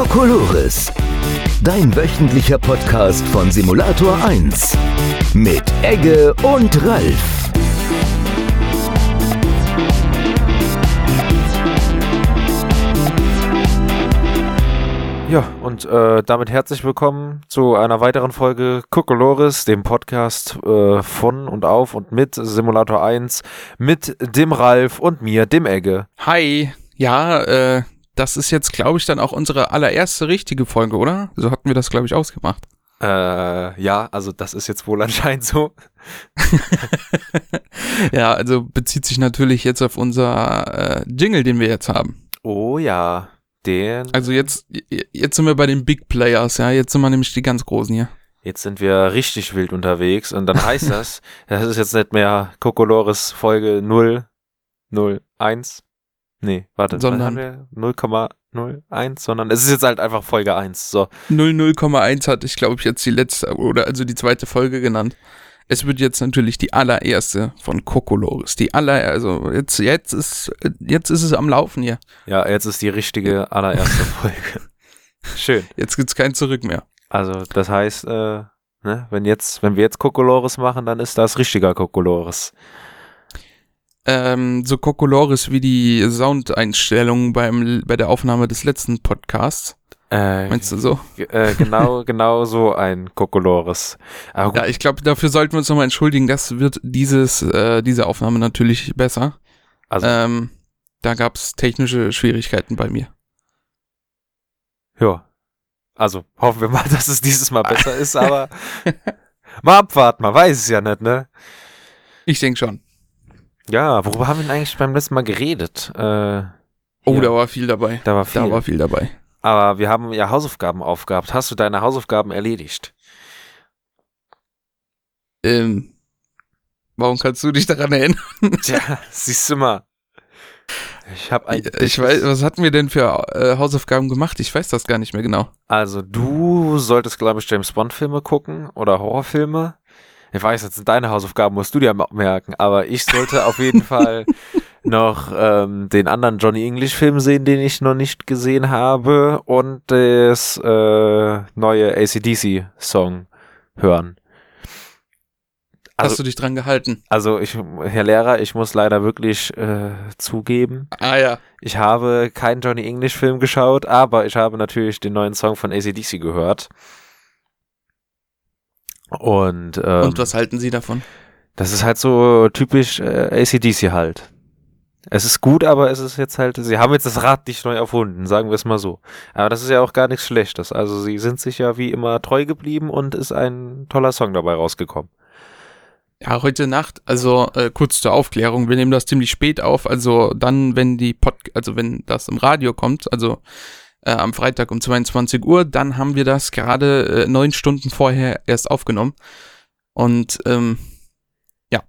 Kokolores. Dein wöchentlicher Podcast von Simulator 1. Mit Egge und Ralf. Ja, und äh, damit herzlich willkommen zu einer weiteren Folge Kokolores, dem Podcast äh, von und auf und mit Simulator 1, mit dem Ralf und mir, dem Egge. Hi. Ja, äh, das ist jetzt, glaube ich, dann auch unsere allererste richtige Folge, oder? So hatten wir das, glaube ich, ausgemacht. Äh, ja, also das ist jetzt wohl anscheinend so. ja, also bezieht sich natürlich jetzt auf unser äh, Jingle, den wir jetzt haben. Oh ja, den. Also jetzt, jetzt sind wir bei den Big Players, ja. Jetzt sind wir nämlich die ganz Großen hier. Jetzt sind wir richtig wild unterwegs und dann heißt das, das ist jetzt nicht mehr Kokolores Folge 0, 0, 1. Nee, warte, Sondern- 0,01, sondern es ist jetzt halt einfach Folge 1. So. 00,1 hatte ich, glaube ich, jetzt die letzte, oder also die zweite Folge genannt. Es wird jetzt natürlich die allererste von Kokolores. Die aller, also jetzt, jetzt ist, jetzt ist es am Laufen hier. Ja, jetzt ist die richtige allererste Folge. Schön. Jetzt gibt's kein Zurück mehr. Also, das heißt, äh, ne, wenn jetzt, wenn wir jetzt Kokolores machen, dann ist das richtiger Kokolores. Ähm, so Kokolores wie die Soundeinstellungen beim, bei der Aufnahme des letzten Podcasts. Äh, Meinst du so? äh, genau, genau so ein Kokolores. Ja, ich glaube, dafür sollten wir uns nochmal entschuldigen. Das wird dieses, äh, diese Aufnahme natürlich besser. also, Ähm, da gab es technische Schwierigkeiten bei mir. ja. Also, hoffen wir mal, dass es dieses Mal besser ist, aber mal abwarten, man weiß es ja nicht, ne? Ich denke schon. Ja, worüber haben wir denn eigentlich beim letzten Mal geredet? Äh, Oh, da war viel dabei. da war viel. Da war viel dabei. Aber wir haben ja Hausaufgaben aufgehabt. Hast du deine Hausaufgaben erledigt? Ähm, warum kannst du dich daran erinnern? Tja, siehst du mal. Ich habe ein. Ich weiß, was hatten wir denn für äh, Hausaufgaben gemacht? Ich weiß das gar nicht mehr genau. Also, du solltest, glaube ich, James Bond-Filme gucken oder Horrorfilme. Ich weiß, jetzt sind deine Hausaufgaben, musst du dir merken. Aber ich sollte auf jeden Fall noch ähm, den anderen Johnny English-Film sehen, den ich noch nicht gesehen habe. Und das äh, neue ACDC-Song hören. Hast Also, du dich dran gehalten? also ich, Herr Lehrer, ich muss leider wirklich äh, zugeben, Ah ja. ich habe keinen Johnny English Film geschaut, aber ich habe natürlich den neuen Song von ACDC gehört. Und, ähm, Und was halten Sie davon? das ist halt so typisch äh, ACDC halt. Es ist gut, aber es ist jetzt halt, sie haben jetzt das Rad nicht neu erfunden, sagen wir es mal so. Aber das ist ja auch gar nichts Schlechtes. Also sie sind sich ja wie immer treu geblieben und ist ein toller Song dabei rausgekommen. Ja, heute Nacht, also äh, kurz zur Aufklärung, wir nehmen das ziemlich spät auf, also dann, wenn die Pod also wenn das im Radio kommt, also äh, am Freitag um 22 Uhr, dann haben wir das gerade äh, neun Stunden vorher erst aufgenommen. Und ähm, ja,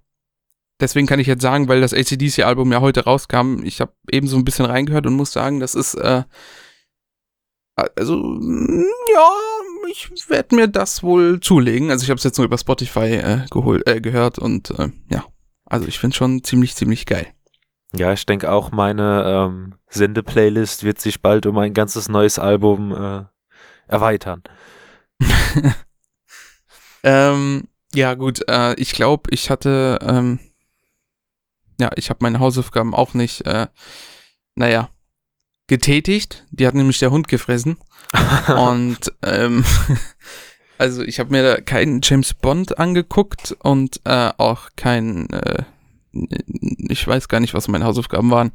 deswegen kann ich jetzt sagen, weil das ACDC-Album ja heute rauskam, ich habe eben so ein bisschen reingehört und muss sagen, das ist äh, also ja, ich werde mir das wohl zulegen. Also ich habe es jetzt nur über Spotify äh, geholt, äh, gehört und äh, ja, also ich finde schon ziemlich, ziemlich geil. Ja, ich denke auch, meine ähm, Sende-Playlist wird sich bald um ein ganzes neues Album äh, erweitern. Ähm, ja gut, äh, ich glaube, ich hatte, ähm, ja, ich habe meine Hausaufgaben auch nicht, äh, naja, getätigt. Die hat nämlich der Hund gefressen. und ähm, also ich habe mir da keinen James Bond angeguckt und äh, auch kein, äh, ich weiß gar nicht, was meine Hausaufgaben waren.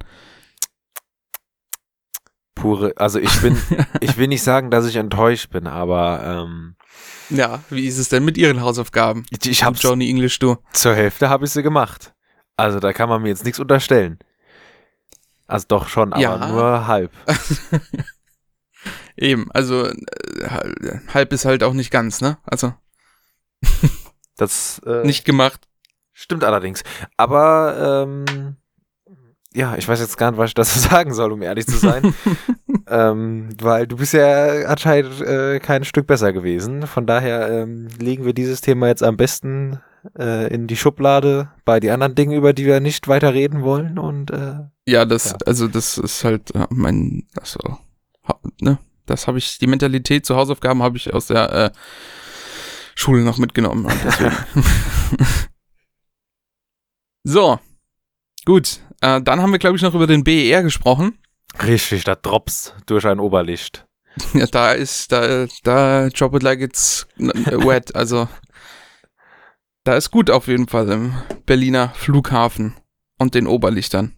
Pure, also ich bin, ich will nicht sagen, dass ich enttäuscht bin, aber ähm, Ja, wie ist es denn mit Ihren Hausaufgaben? ich, ich habe Johnny English, du. zur Hälfte habe ich sie gemacht. Also da kann man mir jetzt nichts unterstellen. Also doch schon, aber Ja. nur halb. Eben, also äh, halb ist halt auch nicht ganz, ne? Also Das äh, nicht gemacht. Stimmt allerdings. Aber ähm, ja, ich weiß jetzt gar nicht, was ich dazu sagen soll, um ehrlich zu sein. ähm, weil du bist ja anscheinend äh, kein Stück besser gewesen. Von daher ähm, legen wir dieses Thema jetzt am besten äh, in die Schublade bei die anderen Dingen, über die wir nicht weiter reden wollen. Und äh, Ja, das, Ja. also das ist halt äh, mein, also, ha- ne? Das habe ich, die Mentalität zu Hausaufgaben habe ich aus der äh, Schule noch mitgenommen. so, gut. Äh, dann haben wir, glaube ich, noch über den BER gesprochen. Richtig, da drops durch ein Oberlicht. Ja, da ist, da, da drop it like it's wet. Also, da ist gut auf jeden Fall im Berliner Flughafen und den Oberlichtern.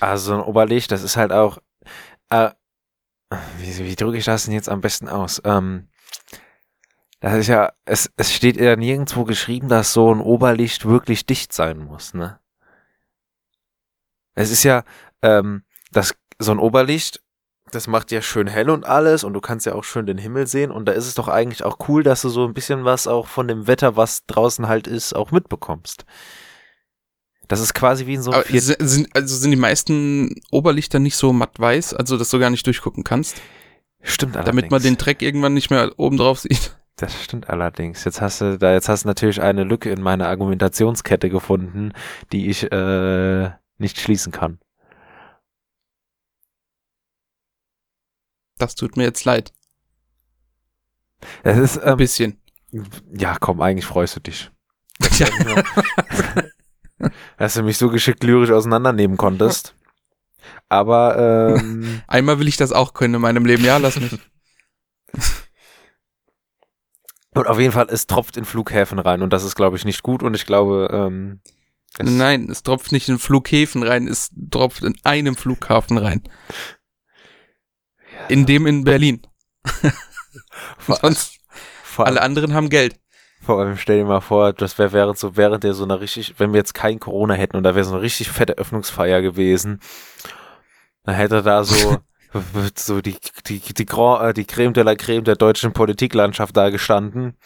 Also ein Oberlicht, das ist halt auch. Äh, wie wie drücke ich das denn jetzt am besten aus? Ähm, das ist ja, es, es steht ja nirgendwo geschrieben, dass so ein Oberlicht wirklich dicht sein muss, ne? Es ist ja, ähm, das, so ein Oberlicht, das macht ja schön hell und alles und du kannst ja auch schön den Himmel sehen und da ist es doch eigentlich auch cool, dass du so ein bisschen was auch von dem Wetter, was draußen halt ist, auch mitbekommst. Das ist quasi wie in so einem sind, also sind die meisten Oberlichter nicht so matt weiß, also dass du gar nicht durchgucken kannst, Stimmt allerdings. damit man den Dreck irgendwann nicht mehr oben drauf sieht. Das stimmt allerdings. Jetzt hast du da, jetzt hast du natürlich eine Lücke in meiner Argumentationskette gefunden, die ich äh, nicht schließen kann. Das tut mir jetzt leid. Es ist, Ein ähm, bisschen. ja, komm, eigentlich freust du dich. Ja. Dass du mich so geschickt lyrisch auseinandernehmen konntest. Aber ähm, Einmal will ich das auch können in meinem Leben. Ja, lass mich. und auf jeden Fall, es tropft in Flughäfen rein und das ist, glaube ich, nicht gut und ich glaube, ähm, es, Nein, es tropft nicht in Flughäfen rein, es tropft in einem Flughafen rein. In dem in Berlin. vor, Sonst, vor, alle anderen haben Geld. vor allem stell dir mal vor, das wäre während so, während der so einer richtig, wenn wir jetzt kein Corona hätten und da wäre so eine richtig fette Öffnungsfeier gewesen, dann hätte da so, so die, die, die, Grand, äh, die Creme de la Creme der deutschen Politiklandschaft da gestanden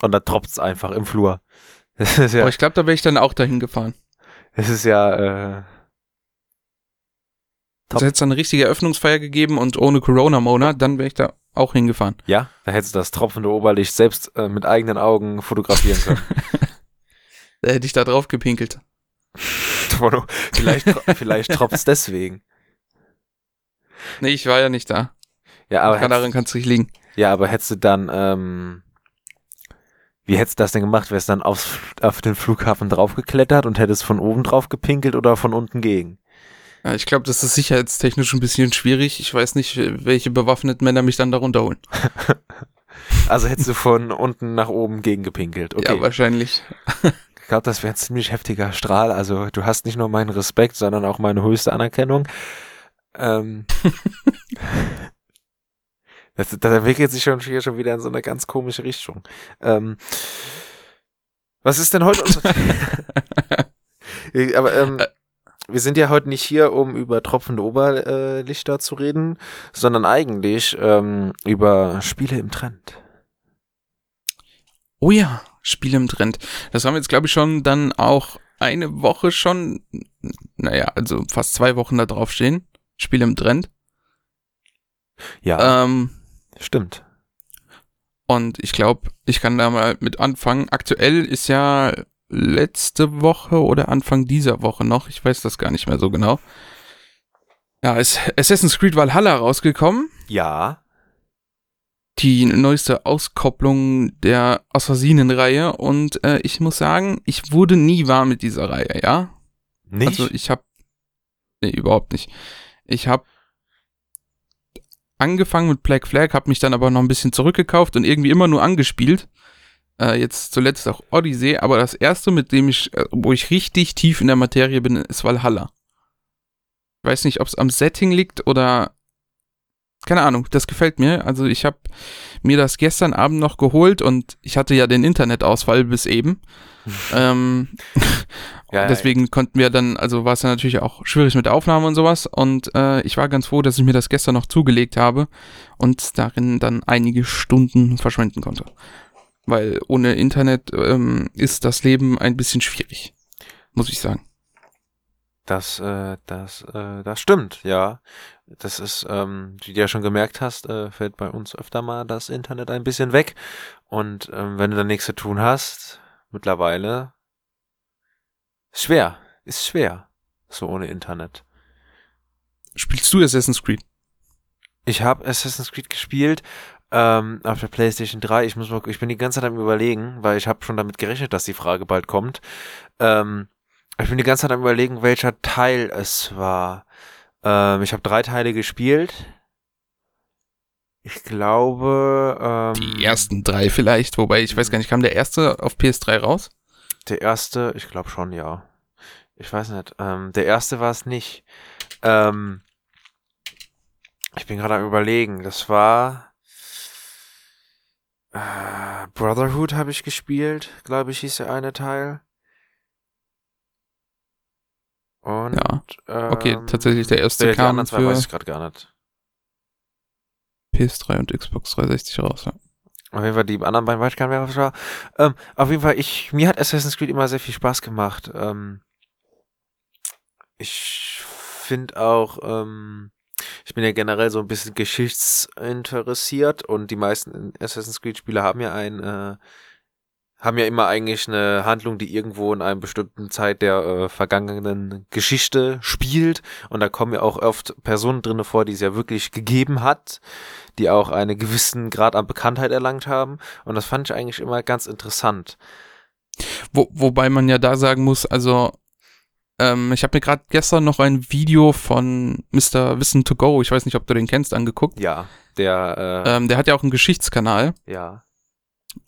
und da tropft's einfach im Flur. Ist ja, Aber ich glaube, da wäre ich dann auch dahin gefahren. das ist ja, äh, Top. Also hätte es eine richtige Eröffnungsfeier gegeben und ohne Corona-Monat, dann wäre ich da auch hingefahren. ja, da hättest du das tropfende Oberlicht selbst äh, mit eigenen Augen fotografieren können. Da hätte ich da drauf gepinkelt. vielleicht, vielleicht tropft's deswegen. Nee, ich war ja nicht da. Ja, aber Aber daran kann es nicht liegen. Ja, aber hättest du dann, ähm, wie hättest du das denn gemacht? Wärst du dann aufs, auf den Flughafen draufgeklettert und hättest von oben drauf gepinkelt oder von unten gegen? Ja, ich glaube, das ist sicherheitstechnisch ein bisschen schwierig. Ich weiß nicht, welche bewaffneten Männer mich dann da runterholen. Also hättest du von unten nach oben gegen gepinkelt. Okay. Ja, wahrscheinlich. ich glaube, das wäre ein ziemlich heftiger Strahl. Also du hast nicht nur meinen Respekt, sondern auch meine höchste Anerkennung. Ähm, das, das entwickelt sich schon hier schon wieder in so eine ganz komische Richtung. Ähm, was ist denn heute unser Äh, Aber ähm, Äh. wir sind ja heute nicht hier, um über tropfende Oberlichter zu reden, sondern eigentlich ähm, über Spiele im Trend. Oh ja, Spiele im Trend. Das haben wir jetzt, glaube ich, schon dann auch eine Woche schon, naja, also fast zwei Wochen da drauf stehen. Spiele im Trend. Ja, Ähm, stimmt. und ich glaube, ich kann da mal mit anfangen. Aktuell ist ja letzte Woche oder Anfang dieser Woche noch, ich weiß das gar nicht mehr so genau. Ja, ist Assassin's Creed Valhalla rausgekommen. Ja. die neueste Auskopplung der Assassinenreihe und äh, ich muss sagen, ich wurde nie warm mit dieser Reihe, ja? Nicht? Also ich habe nee, überhaupt nicht. Ich habe angefangen mit Black Flag, habe mich dann aber noch ein bisschen zurückgekauft und irgendwie immer nur angespielt. Äh, jetzt zuletzt auch Odyssey, aber das erste, mit dem ich, äh, wo ich richtig tief in der Materie bin, ist Valhalla. Ich weiß nicht, ob es am Setting liegt oder keine Ahnung, das gefällt mir. Also ich habe mir das gestern Abend noch geholt und ich hatte ja den Internetausfall bis eben. ähm, Ja, deswegen konnten wir dann, also war es ja natürlich auch schwierig mit der Aufnahme und sowas. Und äh, ich war ganz froh, dass ich mir das gestern noch zugelegt habe und darin dann einige Stunden verschwenden konnte. Weil ohne Internet ähm, ist das Leben ein bisschen schwierig, muss ich sagen. Das, äh, das, äh, das stimmt, ja. Das ist, ähm, wie du ja schon gemerkt hast, äh, fällt bei uns öfter mal das Internet ein bisschen weg. Und ähm, wenn du dann nichts zu tun hast, mittlerweile ist schwer, ist schwer, so ohne Internet. Spielst du Assassin's Creed? Ich habe Assassin's Creed gespielt ähm, auf der PlayStation 3. Ich muss mal, ich bin die ganze Zeit am überlegen, weil ich habe schon damit gerechnet, dass die Frage bald kommt. Ähm, ich bin die ganze Zeit am überlegen, welcher Teil es war. Ähm, ich habe drei Teile gespielt. Ich glaube. Ähm, Die ersten drei vielleicht, wobei ich weiß gar nicht, kam der erste auf PS3 raus? Der erste, ich glaube schon, ja. Ich weiß nicht. Ähm, der erste war es nicht. Ähm, ich bin gerade am überlegen. Das war äh, Brotherhood habe ich gespielt, glaube ich, hieß der eine Teil. Und Ja. Okay, ähm, tatsächlich der erste der, die kam anderen zwei für weiß ich gerade gar nicht. PS3 und Xbox 360 raus. Ja. Auf jeden Fall die anderen beiden weiß ich gar nicht mehr, was war. Ähm, auf jeden Fall, ich, mir hat Assassin's Creed immer sehr viel Spaß gemacht. Ähm, ich finde auch, ähm, ich bin ja generell so ein bisschen geschichtsinteressiert und die meisten Assassin's Creed Spiele haben ja ein, äh, haben ja immer eigentlich eine Handlung, die irgendwo in einem bestimmten Zeit der äh, vergangenen Geschichte spielt und da kommen ja auch oft Personen drinne vor, die es ja wirklich gegeben hat, die auch einen gewissen Grad an Bekanntheit erlangt haben und das fand ich eigentlich immer ganz interessant. Wo, wobei man ja da sagen muss, also ähm, ich habe mir gerade gestern noch ein Video von Mr. Wissen to Go, ich weiß nicht, ob du den kennst, angeguckt. Ja, der, Ähm, der hat ja auch einen Geschichtskanal äh, ja,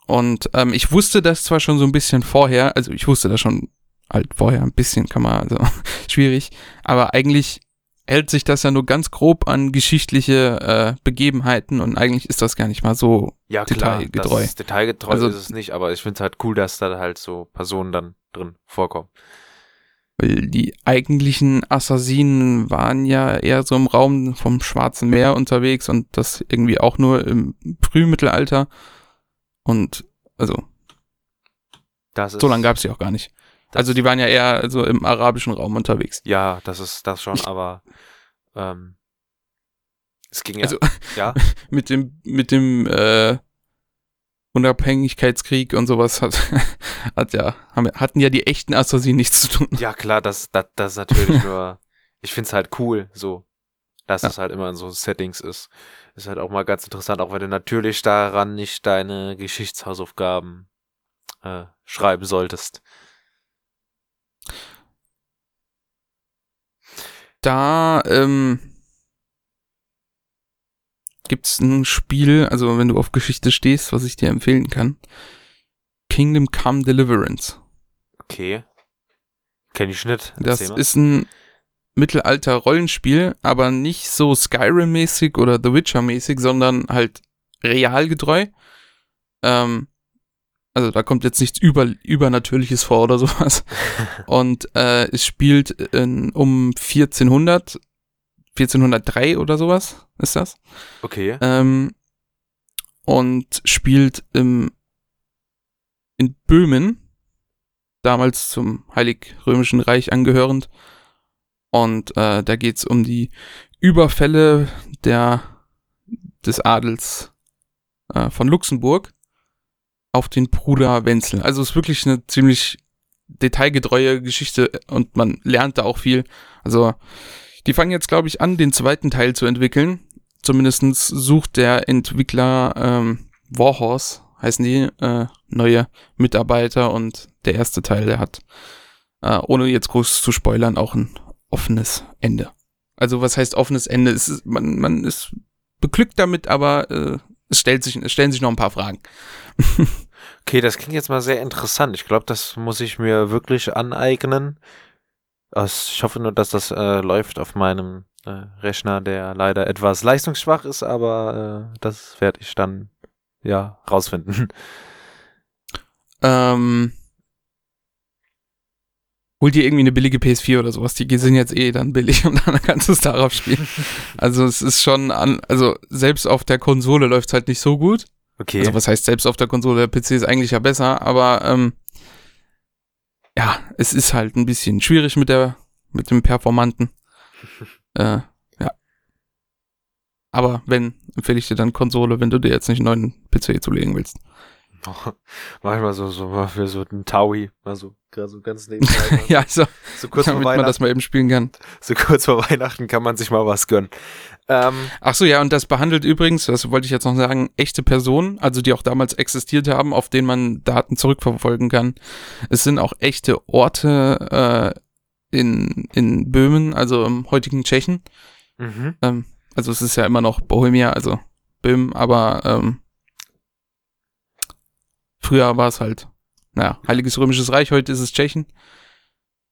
und ähm, ich wusste das zwar schon so ein bisschen vorher, also ich wusste das schon halt vorher, ein bisschen kann man, also schwierig, aber eigentlich hält sich das ja nur ganz grob an geschichtliche äh, Begebenheiten und eigentlich ist das gar nicht mal so ja klar, Detailgetreu. Das ist detailgetreu Also- ist es nicht, aber ich finde es halt cool, dass da halt so Personen dann drin vorkommen. Weil die eigentlichen Assassinen waren ja eher so im Raum vom Schwarzen Meer unterwegs und das irgendwie auch nur im Frühmittelalter. Und also Das ist, so lange gab es die auch gar nicht. Also die waren ja eher so im arabischen Raum unterwegs. Ja, das ist das schon, aber ähm, es ging ja, Also- ja, Mit dem, mit dem äh, Unabhängigkeitskrieg und sowas hat, hat ja, haben, hatten ja die echten Assassinen nichts zu tun. ja klar, das, das, das ist natürlich nur, ich find's halt cool, so, dass Ja. es halt immer in so Settings ist. Ist halt auch mal ganz interessant, auch wenn du natürlich daran nicht deine Geschichtshausaufgaben äh, schreiben solltest. Da ähm, gibt's ein Spiel, also wenn du auf Geschichte stehst, was ich dir empfehlen kann. Kingdom Come Deliverance. Okay. Kenn ich nicht. Das ist ein Mittelalter-Rollenspiel, aber nicht so Skyrim-mäßig oder The Witcher-mäßig, sondern halt realgetreu. Ähm, also da kommt jetzt nichts über, Übernatürliches vor oder sowas. Und äh, es spielt in, um 1400, 1403 oder sowas ist das. okay. Ähm, und spielt im, in Böhmen, damals zum Heilig Römischen Reich angehörend. Und äh, da geht's um die Überfälle der, des Adels äh, von Luxemburg auf den Bruder Wenzel. Also es ist wirklich eine ziemlich detailgetreue Geschichte und man lernt da auch viel. Also die fangen jetzt, glaube ich, an, den zweiten Teil zu entwickeln. Zumindestens sucht der Entwickler ähm, Warhorse, heißen die, äh, neue Mitarbeiter und der erste Teil, der hat, äh, ohne jetzt groß zu spoilern, auch ein offenes Ende. Also was heißt offenes Ende? Es ist, man, man ist beglückt damit, aber äh, es, stellt sich, es stellen sich noch ein paar Fragen. Okay, das klingt jetzt mal sehr interessant. Ich glaube, das muss ich mir wirklich aneignen. Ich hoffe nur, dass das äh, läuft auf meinem äh, Rechner, der leider etwas leistungsschwach ist, aber äh, das werde ich dann ja rausfinden. Ähm, hol dir irgendwie eine billige PS4 oder sowas. Die sind jetzt eh dann billig und dann kannst du es darauf spielen. Also es ist schon an, also selbst auf der Konsole läuft es halt nicht so gut. Okay. Also was heißt selbst auf der Konsole? Der PC ist eigentlich ja besser, aber ähm, ja, es ist halt ein bisschen schwierig mit der, mit dem Performanten. äh, ja. Aber wenn, empfehle ich dir dann Konsole, wenn du dir jetzt nicht einen neuen PC zulegen willst. Manchmal so, so mal für so einen Taui, mal so, gerade so ganz nebenbei. ja, also, so kurz vor damit man Weihnachten, das mal eben spielen kann. so kurz vor Weihnachten kann man sich mal was gönnen. Ähm, Ach so, ja, und das behandelt übrigens, das wollte ich jetzt noch sagen, echte Personen, also die auch damals existiert haben, auf denen man Daten zurückverfolgen kann. Es sind auch echte Orte äh, in, in Böhmen, also im heutigen Tschechen. mhm. Ähm, also es ist ja immer noch Bohemia, also Böhmen, aber ähm, früher war es halt, naja, Heiliges Römisches Reich, heute ist es Tschechen.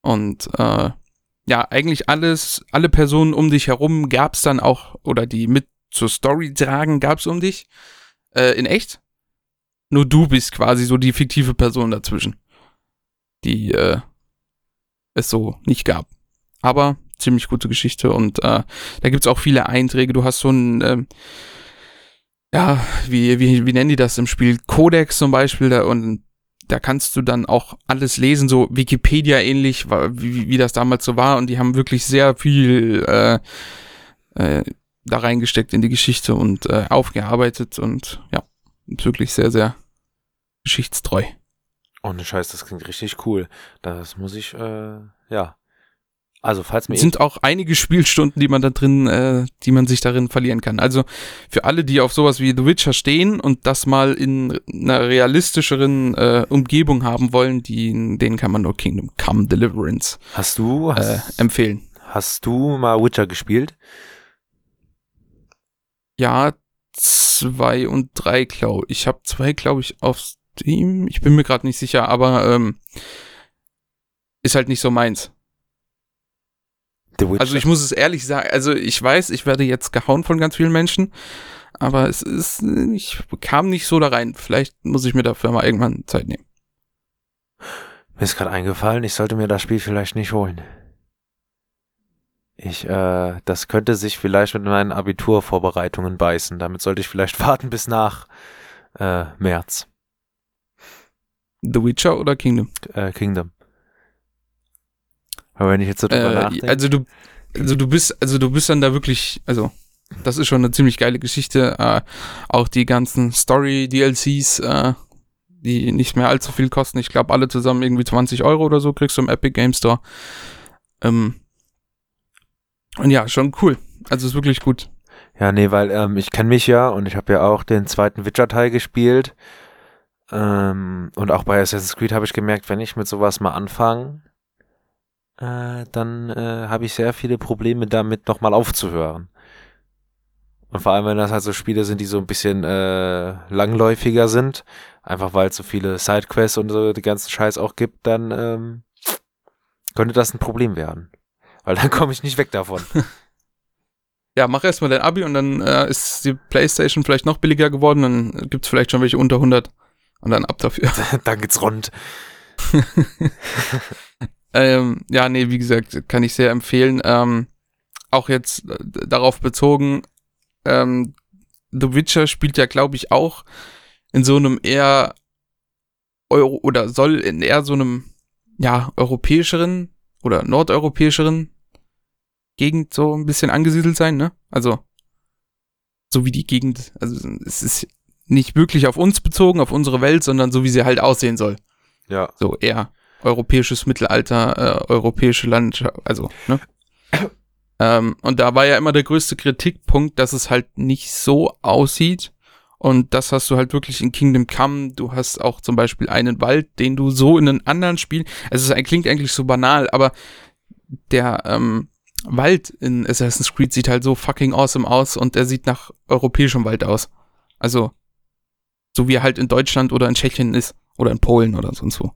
Und äh, ja, eigentlich alles, alle Personen um dich herum gab's dann auch, oder die mit zur Story tragen, gab's um dich. Äh, in echt. Nur du bist quasi so die fiktive Person dazwischen. Die äh, es so nicht gab. Aber ziemlich gute Geschichte und äh, da gibt's auch viele Einträge. Du hast so ein, ähm, ja, wie, wie, wie nennen die das im Spiel? Codex zum Beispiel, da, und da kannst du dann auch alles lesen, so Wikipedia ähnlich, wie, wie das damals so war. Und die haben wirklich sehr viel äh, äh, da reingesteckt in die Geschichte und äh, aufgearbeitet und ja, wirklich sehr, sehr geschichtstreu. Ohne Scheiß, das klingt richtig cool. Das muss ich, äh, ja. Also, falls mir Es sind auch einige Spielstunden, die man da drin, äh, die man sich darin verlieren kann. Also für alle, die auf sowas wie The Witcher stehen und das mal in einer realistischeren äh, Umgebung haben wollen, die, denen kann man nur Kingdom Come Deliverance hast du, äh, hast, empfehlen. hast du mal Witcher gespielt? Ja, zwei und drei, glaube ich. Ich habe zwei, glaube ich, auf Steam. Ich bin mir gerade nicht sicher, aber ähm, ist halt nicht so meins. Also ich muss es ehrlich sagen, also ich weiß, ich werde jetzt gehauen von ganz vielen Menschen, aber es ist, ich kam nicht so da rein. Vielleicht muss ich mir dafür mal irgendwann Zeit nehmen. Mir ist gerade eingefallen, ich sollte mir das Spiel vielleicht nicht holen. Ich, äh, das könnte sich vielleicht mit meinen Abiturvorbereitungen beißen. Damit sollte ich vielleicht warten bis nach äh, März. The Witcher oder Kingdom? Äh, Kingdom. Aber wenn ich jetzt so drüber Äh, nachdenke. also du, also du bist, also du bist dann da wirklich, also das ist schon eine ziemlich geile Geschichte. Äh, auch die ganzen Story-DLCs, äh, die nicht mehr allzu viel kosten. Ich glaube, alle zusammen irgendwie 20 Euro oder so kriegst du im Epic Game Store. Ähm, und ja, schon cool. Also ist wirklich gut. Ja, nee, weil ähm, ich kenne mich ja und ich habe ja auch den zweiten Witcher-Teil gespielt. Ähm, und auch bei Assassin's Creed habe ich gemerkt, wenn ich mit sowas mal anfange, äh, dann äh, habe ich sehr viele Probleme damit, nochmal aufzuhören. Und vor allem, wenn das halt so Spiele sind, die so ein bisschen äh, langläufiger sind, einfach weil es so viele Sidequests und so die ganzen Scheiß auch gibt, dann ähm, könnte das ein Problem werden. Weil dann komme ich nicht weg davon. Ja, mach erstmal dein Abi und dann äh, ist die Playstation vielleicht noch billiger geworden. Dann gibt's vielleicht schon welche unter 100. Und dann ab dafür. dann geht's rund. Ähm, ja, nee, wie gesagt, kann ich sehr empfehlen. Ähm, auch jetzt äh, darauf bezogen, ähm, The Witcher spielt ja, glaube ich, auch in so einem eher Euro oder soll in eher so einem ja europäischeren oder nordeuropäischeren Gegend so ein bisschen angesiedelt sein, ne? Also so wie die Gegend, also es ist nicht wirklich auf uns bezogen, auf unsere Welt, sondern so wie sie halt aussehen soll. Ja. So eher europäisches Mittelalter, äh, europäische Landschaft, also, ne? ähm, und da war ja immer der größte Kritikpunkt, dass es halt nicht so aussieht. Und das hast du halt wirklich in Kingdom Come. Du hast auch zum Beispiel einen Wald, den du so in einem anderen Spiel. Also es klingt eigentlich so banal, aber der ähm, Wald in Assassin's Creed sieht halt so fucking awesome aus und er sieht nach europäischem Wald aus. Also so wie er halt in Deutschland oder in Tschechien ist oder in Polen oder sonst wo.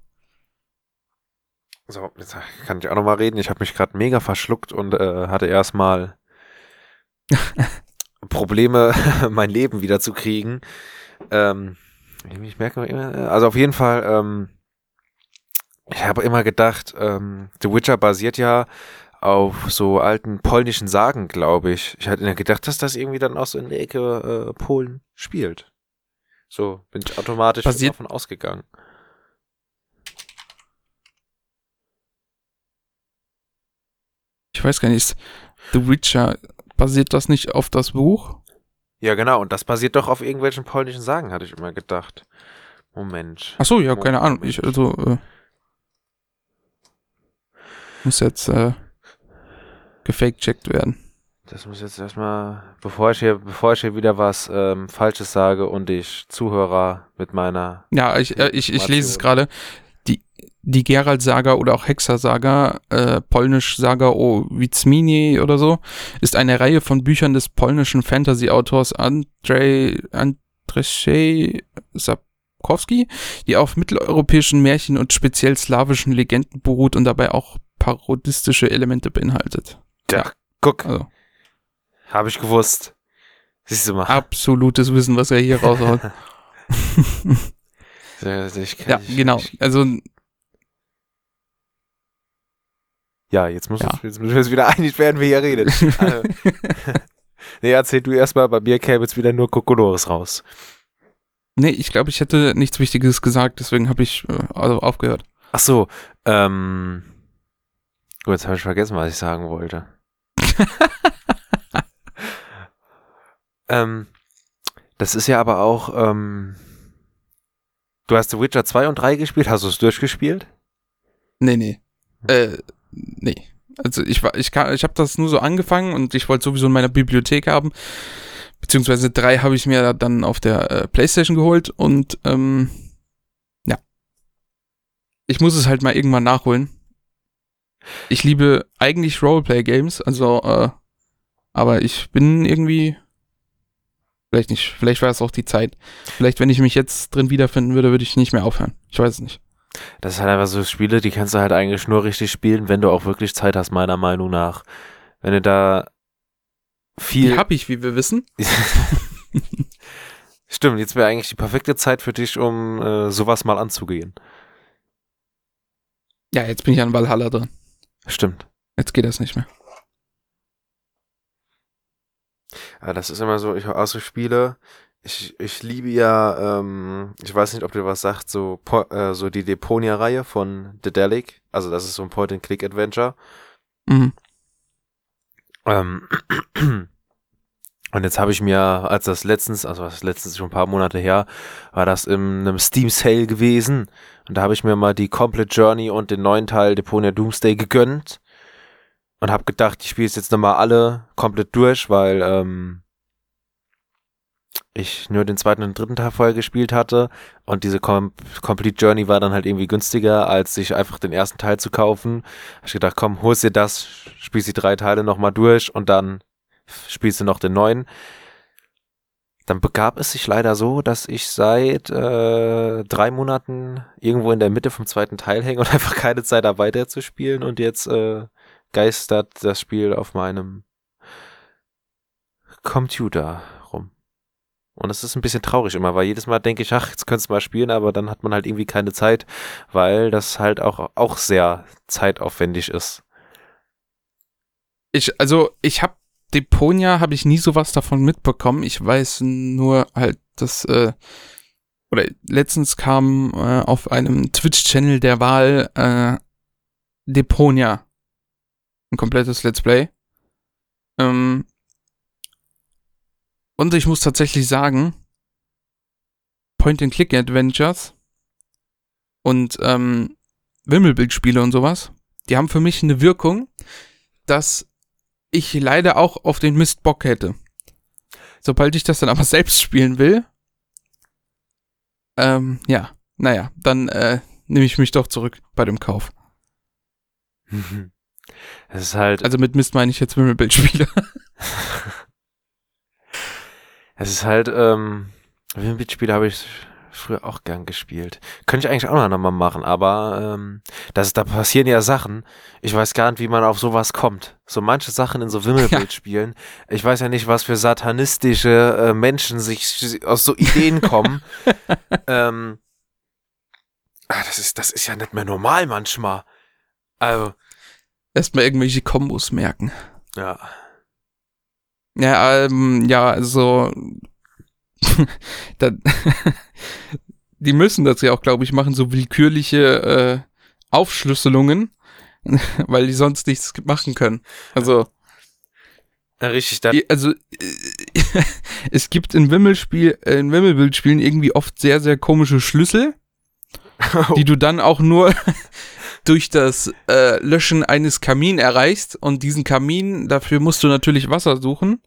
So, jetzt kann ich auch nochmal reden. Ich habe mich gerade mega verschluckt und äh, hatte erstmal Probleme, mein Leben wieder zu kriegen. Ähm, ich merke immer, also auf jeden Fall, ähm, ich habe immer gedacht, ähm, The Witcher basiert ja auf so alten polnischen Sagen, glaube ich. Ich hatte gedacht, dass das irgendwie dann auch so in der Ecke äh, Polen spielt. So bin ich automatisch Basiert- davon ausgegangen. Ich weiß gar nicht, The Witcher, basiert das nicht auf das Buch? Ja, genau. Und das basiert doch auf irgendwelchen polnischen Sagen, hatte ich immer gedacht. Moment. Ach so, ja, keine Ahnung. Ich, also, äh, muss jetzt äh, gefaked-checkt werden. Das muss jetzt erstmal, bevor ich hier, bevor ich hier wieder was ähm, Falsches sage und ich Zuhörer mit meiner. Ja, ich, äh, ich, ich lese es gerade. Die, Gerald-Saga oder auch Hexer-Saga, äh, polnisch-Saga o Wizmini oder so, ist eine Reihe von Büchern des polnischen Fantasy-Autors Andrzej Andrzej Sapkowski, die auf mitteleuropäischen Märchen und speziell slawischen Legenden beruht und dabei auch parodistische Elemente beinhaltet. Ja, guck, Also, habe ich gewusst. Siehst du mal. absolutes Wissen, was er hier raushaut. Ich kann- ja, ich- genau. Ich, Also, ja, jetzt muss Ja. Jetzt müssen wir uns wieder einig werden, wer hier redet. Also, nee, erzähl du erstmal, bei mir käme jetzt wieder nur Kokolores raus. nee, ich glaube, ich hätte nichts Wichtiges gesagt, deswegen habe ich äh, also aufgehört. Ach so, ähm. Gut, jetzt habe ich vergessen, was ich sagen wollte. ähm, das ist ja aber auch, ähm, du hast The Witcher 2 und 3 gespielt, hast du es durchgespielt? Nee, nee. Äh, nee. Also ich war, ich kann, ich habe das nur so angefangen und ich wollte sowieso in meiner Bibliothek haben. Beziehungsweise drei habe ich mir dann auf der äh, Playstation geholt und ähm, ja. Ich muss es halt mal irgendwann nachholen. Ich liebe eigentlich Roleplay-Games, also, äh, aber ich bin irgendwie. Vielleicht nicht, vielleicht war es auch die Zeit. Vielleicht, wenn ich mich jetzt drin wiederfinden würde, würde ich nicht mehr aufhören. Ich weiß es nicht. Das ist halt einfach so Spiele, die kannst du halt eigentlich nur richtig spielen, wenn du auch wirklich Zeit hast, meiner Meinung nach. Wenn du da Die viel. habe ich, wie wir wissen. Stimmt, jetzt wäre eigentlich die perfekte Zeit für dich, um äh, sowas mal anzugehen. Ja, jetzt bin ich an Valhalla drin. Stimmt. Jetzt geht das nicht mehr. Ja, das ist immer so, ich auch so Spiele. Ich, ich liebe ja, ähm, ich weiß nicht, ob dir was sagt, so, Po- äh, so die Deponia-Reihe von Dedelic. Also das ist so ein Point-and-Click-Adventure. Mhm. Ähm, und jetzt habe ich mir, als das letztens, also was letztens schon ein paar Monate her, war das in einem Steam Sale gewesen. Und da habe ich mir mal die Complete Journey und den neuen Teil Deponia Doomsday gegönnt. Und habe gedacht, ich spiele es jetzt nochmal alle komplett durch, weil ähm, ich nur den zweiten und dritten Teil vorher gespielt hatte. Und diese Com Complete Journey war dann halt irgendwie günstiger, als sich einfach den ersten Teil zu kaufen. Hab ich gedacht, komm, holst dir das, spielst die drei Teile nochmal durch und dann spielst du noch den neuen. Dann begab es sich leider so, dass ich seit äh, drei Monaten irgendwo in der Mitte vom zweiten Teil hänge und einfach keine Zeit habe weiterzuspielen und jetzt äh, geistert das Spiel auf meinem Computer. Und das ist ein bisschen traurig immer, weil jedes Mal denke ich, ach, jetzt könntest du mal spielen, aber dann hat man halt irgendwie keine Zeit, weil das halt auch, auch sehr zeitaufwendig ist. Ich, also, ich habe Deponia, habe ich nie sowas davon mitbekommen. Ich weiß nur halt, dass, äh, oder letztens kam äh, auf einem Twitch-Channel der Wahl äh, Deponia. Ein komplettes Let's Play. Ähm, und ich muss tatsächlich sagen, Point-and-Click-Adventures und ähm, Wimmelbildspiele und sowas, die haben für mich eine Wirkung, dass ich leider auch auf den Mist Bock hätte. Sobald ich das dann aber selbst spielen will, ähm, ja, naja, dann äh, nehme ich mich doch zurück bei dem Kauf. Es ist halt, Also mit Mist meine ich jetzt Wimmelbildspiele. es ist halt, ähm, Wimmelbildspiele habe ich früher auch gern gespielt. Könnte ich eigentlich auch noch mal machen, aber ähm, das, da passieren ja Sachen. Ich weiß gar nicht, wie man auf sowas kommt. So manche Sachen in so Wimmelbildspielen. Ich weiß ja nicht, was für satanistische äh, Menschen sich aus so Ideen kommen. ähm, ah, das ist, das ist ja nicht mehr normal manchmal. Also, Erstmal irgendwelche Kombos merken. ja. Ja, ähm, ja, also da, die müssen das ja auch, glaube ich, machen, so willkürliche äh, Aufschlüsselungen, weil die sonst nichts machen können. Also, Ja, Richtig, da, i- also es gibt in Wimmelspiel, in Wimmelbildspielen irgendwie oft sehr, sehr komische Schlüssel, die du dann auch nur durch das äh, Löschen eines Kamin erreichst. Und diesen Kamin, dafür musst du natürlich Wasser suchen.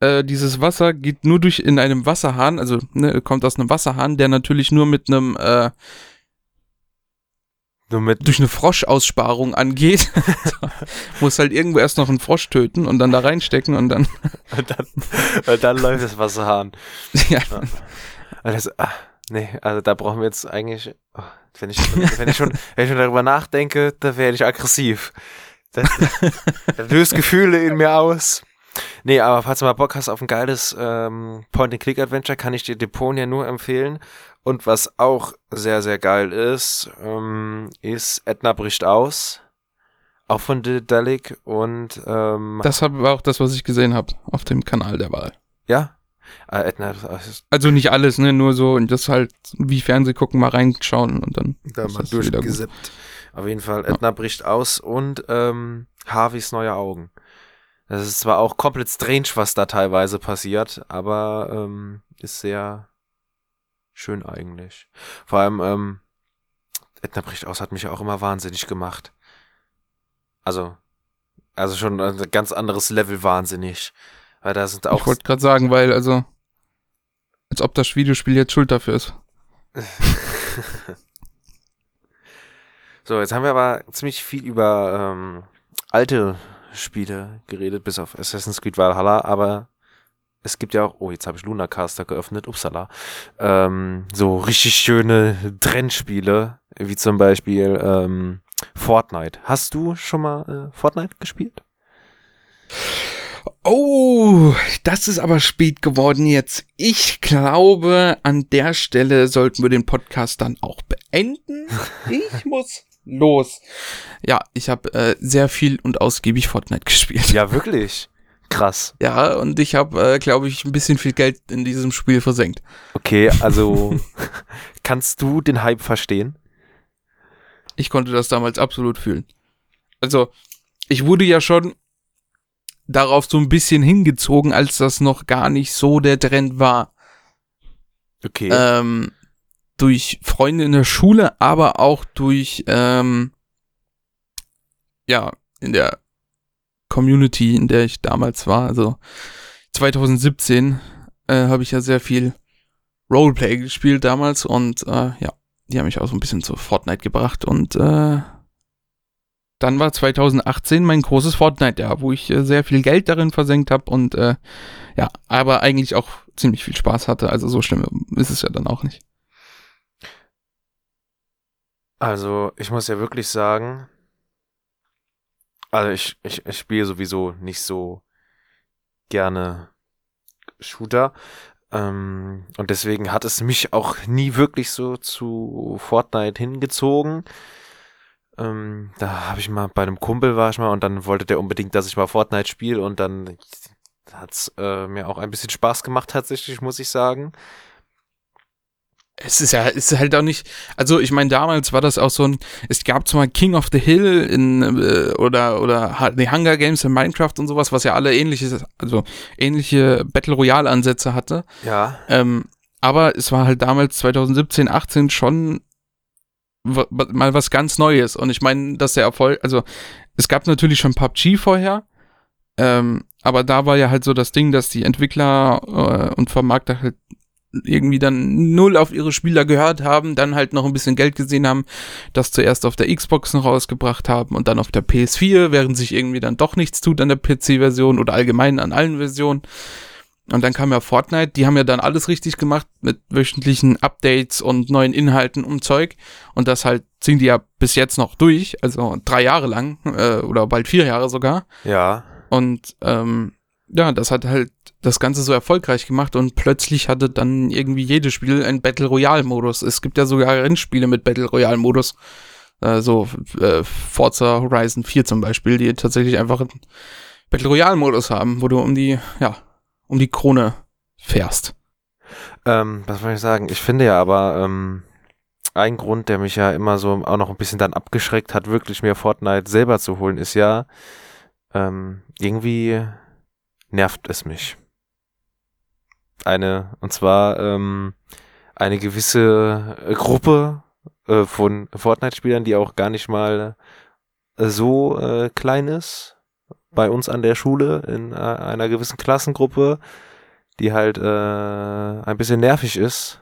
Äh, dieses Wasser geht nur durch in einem Wasserhahn, also ne, kommt aus einem Wasserhahn, der natürlich nur mit einem äh, Nur mit, durch eine Froschaussparung angeht. Muss halt irgendwo erst noch einen Frosch töten und dann da reinstecken und dann. und dann, und dann läuft das Wasserhahn. ja, Also, ah, nee, also da brauchen wir jetzt eigentlich, oh, wenn, ich, wenn, ich schon, wenn ich schon darüber nachdenke, da werde ich aggressiv. Das, das löst Gefühle in mir aus. Nee, aber falls du mal Bock hast auf ein geiles ähm, Point-and-Click-Adventure, kann ich dir Deponia nur empfehlen. Und was auch sehr, sehr geil ist, ähm, ist Edna bricht aus. Auch von Dedalic und ähm, das war auch das, was ich gesehen habe auf dem Kanal der Wahl. ja. Äh, äh, ist Also nicht alles, ne, nur so und das halt wie Fernseh gucken, mal reinschauen und dann da mal durchgesippt. Auf jeden Fall, Edna bricht aus und ähm, Harveys neue Augen. Das ist zwar auch komplett strange, was da teilweise passiert, aber ähm, ist sehr schön eigentlich. Vor allem, ähm, Edna bricht aus hat mich auch immer wahnsinnig gemacht. Also, also schon ein ganz anderes Level wahnsinnig. Weil da sind auch Ich wollte gerade sagen, weil also als ob das Videospiel jetzt schuld dafür ist. So, jetzt haben wir aber ziemlich viel über ähm, alte Spiele geredet, bis auf Assassin's Creed Valhalla, aber es gibt ja auch, oh, jetzt habe ich Lunacaster geöffnet, upsala, ähm, so richtig schöne Trendspiele, wie zum Beispiel ähm, Fortnite. Hast du schon mal äh, Fortnite gespielt? Oh, das ist aber spät geworden jetzt. Ich glaube, an der Stelle sollten wir den Podcast dann auch beenden. Ich muss los. Ja, ich habe äh, sehr viel und ausgiebig Fortnite gespielt. Ja, wirklich. Krass. Ja, und ich habe, äh, glaube ich, ein bisschen viel Geld in diesem Spiel versenkt. Okay, also kannst du den Hype verstehen? Ich konnte das damals absolut fühlen. Also, ich wurde ja schon darauf so ein bisschen hingezogen, als das noch gar nicht so der Trend war. Okay. Ähm, durch Freunde in der Schule, aber auch durch, ähm, ja, in der Community, in der ich damals war. Also 2017 äh, habe ich ja sehr viel Roleplay gespielt damals und äh, ja, die haben mich auch so ein bisschen zu Fortnite gebracht und äh, dann war 2018 mein großes Fortnite-Jahr, wo ich äh, sehr viel Geld darin versenkt habe und äh, ja, aber eigentlich auch ziemlich viel Spaß hatte. Also so schlimm ist es ja dann auch nicht. Also, ich muss ja wirklich sagen, also ich, ich, ich spiele sowieso nicht so gerne Shooter. Ähm, und deswegen hat es mich auch nie wirklich so zu Fortnite hingezogen. Ähm, da habe ich mal bei einem Kumpel war ich mal und dann wollte der unbedingt, dass ich mal Fortnite spiele und dann hat's äh, mir auch ein bisschen Spaß gemacht tatsächlich, muss ich sagen. Es ist ja, es ist halt auch nicht, also ich meine, damals war das auch so ein, es gab zwar King of the Hill in, äh, oder, oder die Hunger Games in Minecraft und sowas, was ja alle ähnliches, also ähnliche Battle Royale Ansätze hatte. Ja. Ähm, aber es war halt damals 2017, 18 schon mal was ganz Neues. Und ich meine, dass der Erfolg, also es gab natürlich schon PUBG vorher, ähm, aber da war ja halt so das Ding, dass die Entwickler äh, und Vermarkter halt irgendwie dann null auf ihre Spieler gehört haben, dann halt noch ein bisschen Geld gesehen haben, das zuerst auf der Xbox noch rausgebracht haben und dann auf der PS4, während sich irgendwie dann doch nichts tut an der PC-Version oder allgemein an allen Versionen. Und dann kam ja Fortnite, die haben ja dann alles richtig gemacht mit wöchentlichen Updates und neuen Inhalten und Zeug. Und das halt ziehen die ja bis jetzt noch durch, also drei Jahre lang äh, oder bald vier Jahre sogar. Ja. Und ähm, ja, das hat halt das Ganze so erfolgreich gemacht und plötzlich hatte dann irgendwie jedes Spiel einen Battle Royale Modus. Es gibt ja sogar Rennspiele mit Battle Royale Modus. Äh, so äh, Forza Horizon 4 zum Beispiel, die tatsächlich einfach einen Battle Royale Modus haben, wo du um die, ja, um die Krone fährst. Ähm, was soll ich sagen? Ich finde ja aber, ähm, ein Grund, der mich ja immer so auch noch ein bisschen dann abgeschreckt hat, wirklich mir Fortnite selber zu holen, ist ja, ähm, irgendwie nervt es mich. eine, und zwar ähm, eine gewisse äh, Gruppe äh, von Fortnite-Spielern, die auch gar nicht mal äh, so äh, klein ist, bei uns an der Schule in äh, einer gewissen Klassengruppe, die halt äh, ein bisschen nervig ist.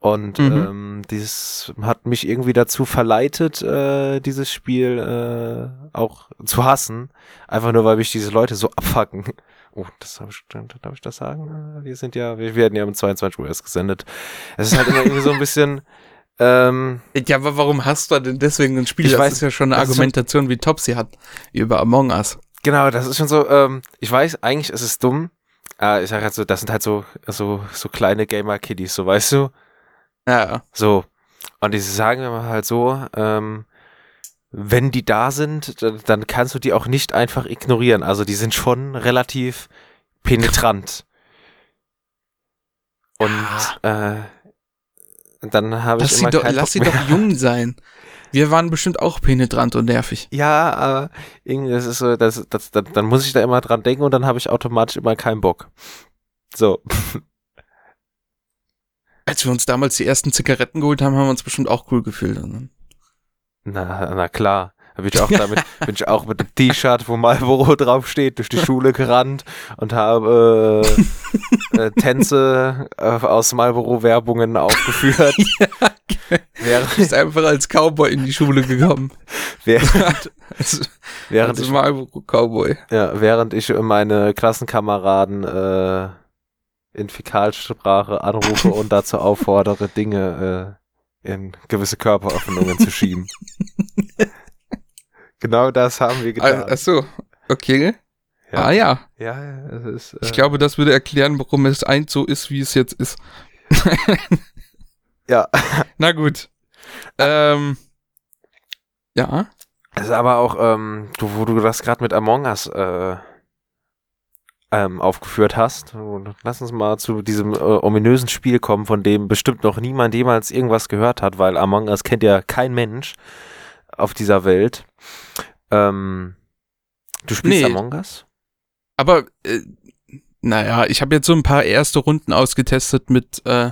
Und Mhm. ähm, dieses hat mich irgendwie dazu verleitet, äh, dieses Spiel äh, auch zu hassen. Einfach nur, weil mich diese Leute so abfacken. Oh, das habe ich, darf ich das sagen? Wir sind ja, wir werden ja um 22 Uhr erst gesendet. Es ist halt immer irgendwie so ein bisschen, ähm, Ja, aber warum hast du denn deswegen ein Spiel? Ich das weiß, ist ja schon eine ist schon- Argumentation, wie Topsy hat über Among Us. Genau, das ist schon so, ähm, ich weiß, eigentlich ist es dumm. Äh, ich sag halt so, das sind halt so, so, so kleine Gamer-Kiddies, so weißt du? Ja, So. Und die sagen immer halt so, ähm, wenn die da sind, dann, dann kannst du die auch nicht einfach ignorieren. Also die sind schon relativ penetrant. Und äh, dann habe ich lass sie immer doch, lass sie Bock mehr. doch jung sein. Wir waren bestimmt auch penetrant und nervig. Ja, aber irgendwie, das ist so, das, das, dann, dann muss ich da immer dran denken und dann habe ich automatisch immer keinen Bock. So. Als wir uns damals die ersten Zigaretten geholt haben, haben wir uns bestimmt auch cool gefühlt. Na, na klar. Da bin ich auch damit, bin ich auch mit dem T-Shirt, wo Marlboro draufsteht, durch die Schule gerannt und habe äh, äh, Tänze äh, aus Marlboro-Werbungen aufgeführt. Du während, bist einfach als Cowboy in die Schule gekommen. während, Also, während, als ich, Marlboro Cowboy. ja, während ich meine Klassenkameraden äh, in Fäkalsprache anrufe und dazu auffordere, Dinge äh, in gewisse Körperöffnungen zu schieben. Genau das haben wir getan. Ah, Ach so, okay. Ja. Ah ja, Ja, es ist. Äh, ich glaube, das würde erklären, warum es eins so ist, wie es jetzt ist. Ja. Na gut. Ähm, ja. Es ist aber auch, ähm, du, wo du das gerade mit Among Us äh, ähm, aufgeführt hast. Lass uns mal zu diesem äh, ominösen Spiel kommen, von dem bestimmt noch niemand jemals irgendwas gehört hat, weil Among Us kennt ja kein Mensch auf dieser Welt. Ähm, du spielst Nee. Among Us? Aber, äh, naja, ich habe jetzt so ein paar erste Runden ausgetestet mit, äh,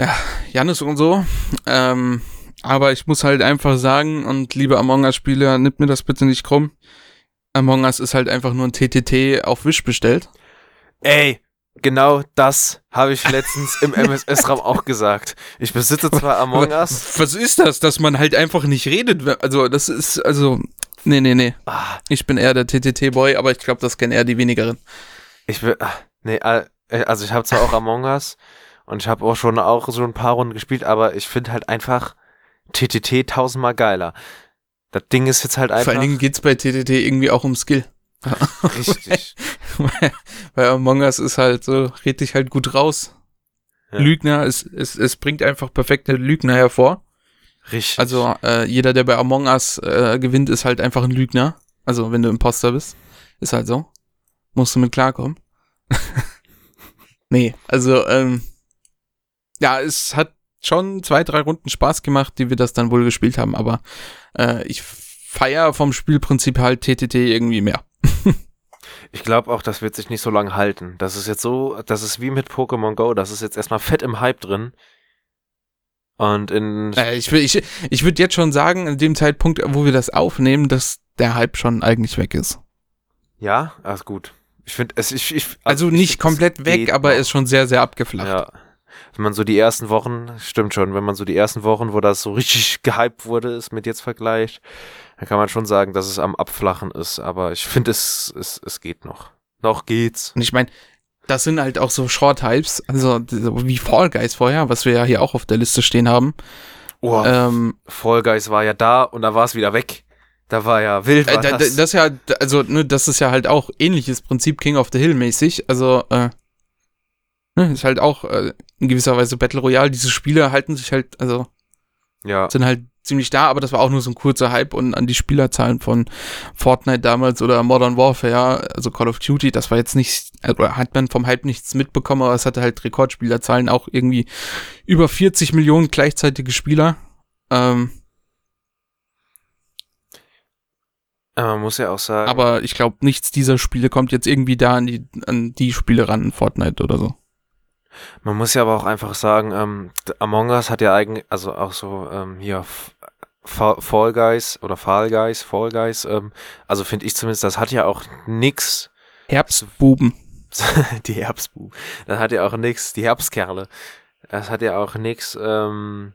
ja, Jannis und so. Ähm, aber ich muss halt einfach sagen, und liebe Among Us-Spieler, nimmt mir das bitte nicht krumm. Among Us ist halt einfach nur ein TTT auf Wish bestellt. Ey, genau das habe ich letztens im MSS-Raum auch gesagt. Ich besitze zwar Among Us. Was ist das, dass man halt einfach nicht redet? Also, das ist, also, nee, nee, nee. Ah, Ich bin eher der TTT-Boy, aber ich glaube, das kennen eher die wenigeren. Ich will, ah, nee, äh, also ich habe zwar auch Among Us und ich habe auch schon auch so ein paar Runden gespielt, aber ich finde halt einfach TTT tausendmal geiler. Das Ding ist jetzt halt Vor einfach allen Dingen geht's bei TTT irgendwie auch um Skill. richtig. Weil- Weil Among Us ist halt so, red dich halt gut raus. Ja. Lügner, es, es, es bringt einfach perfekte Lügner hervor. Richtig. Also äh, jeder, der bei Among Us äh, gewinnt, ist halt einfach ein Lügner. Also wenn du Imposter bist, ist halt so. Musst du mit klarkommen. nee, also ähm, ja, es hat schon zwei, drei Runden Spaß gemacht, die wir das dann wohl gespielt haben, aber äh, ich feier vom Spielprinzip halt TTT irgendwie mehr. ich glaube auch, das wird sich nicht so lange halten. Das ist jetzt so, das ist wie mit Pokémon Go, das ist jetzt erstmal fett im Hype drin. Und in Äh, ich will, ich, ich würde jetzt schon sagen, in dem Zeitpunkt, wo wir das aufnehmen, dass der Hype schon eigentlich weg ist. ja, alles gut. Ich finde es ich, ich Also ich nicht komplett weg, aber ist schon sehr, sehr abgeflacht. Ja. Wenn man so die ersten Wochen, stimmt schon, wenn man so die ersten Wochen, wo das so richtig gehypt wurde, ist mit jetzt vergleicht, dann kann man schon sagen, dass es am Abflachen ist. Aber ich finde, es, es, es geht noch. Noch geht's. Und ich meine, das sind halt auch so Short-Hypes, also so wie Fall Guys vorher, was wir ja hier auch auf der Liste stehen haben. Oh, Ähm, Fall Guys war ja da und da war es wieder weg. Da war ja wild. äh, War da, da, das. das ist ja, also, ne, das ist ja halt auch ähnliches Prinzip King of the Hill mäßig. Also, äh, ne, ist halt auch äh, in gewisser Weise Battle Royale. Diese Spiele halten sich halt, also ja. sind halt ziemlich da, aber das war auch nur so ein kurzer Hype und an die Spielerzahlen von Fortnite damals oder Modern Warfare, also Call of Duty, das war jetzt nicht, oder hat man vom Hype nichts mitbekommen, aber es hatte halt Rekordspielerzahlen, auch irgendwie über 40 Millionen gleichzeitige Spieler. Ähm, Aber man muss ja auch sagen. Aber ich glaube, nichts dieser Spiele kommt jetzt irgendwie da an die, an die Spiele ran, Fortnite oder so. Man muss ja aber auch einfach sagen, ähm, Among Us hat ja eigentlich, also auch so ähm, hier Fall Guys oder Fall Guys, Fall Guys, ähm, also finde ich zumindest, das hat ja auch nix. Herbstbuben. die Herbstbuben. Das hat ja auch nix, die Herbstkerle. Das hat ja auch nix, ähm,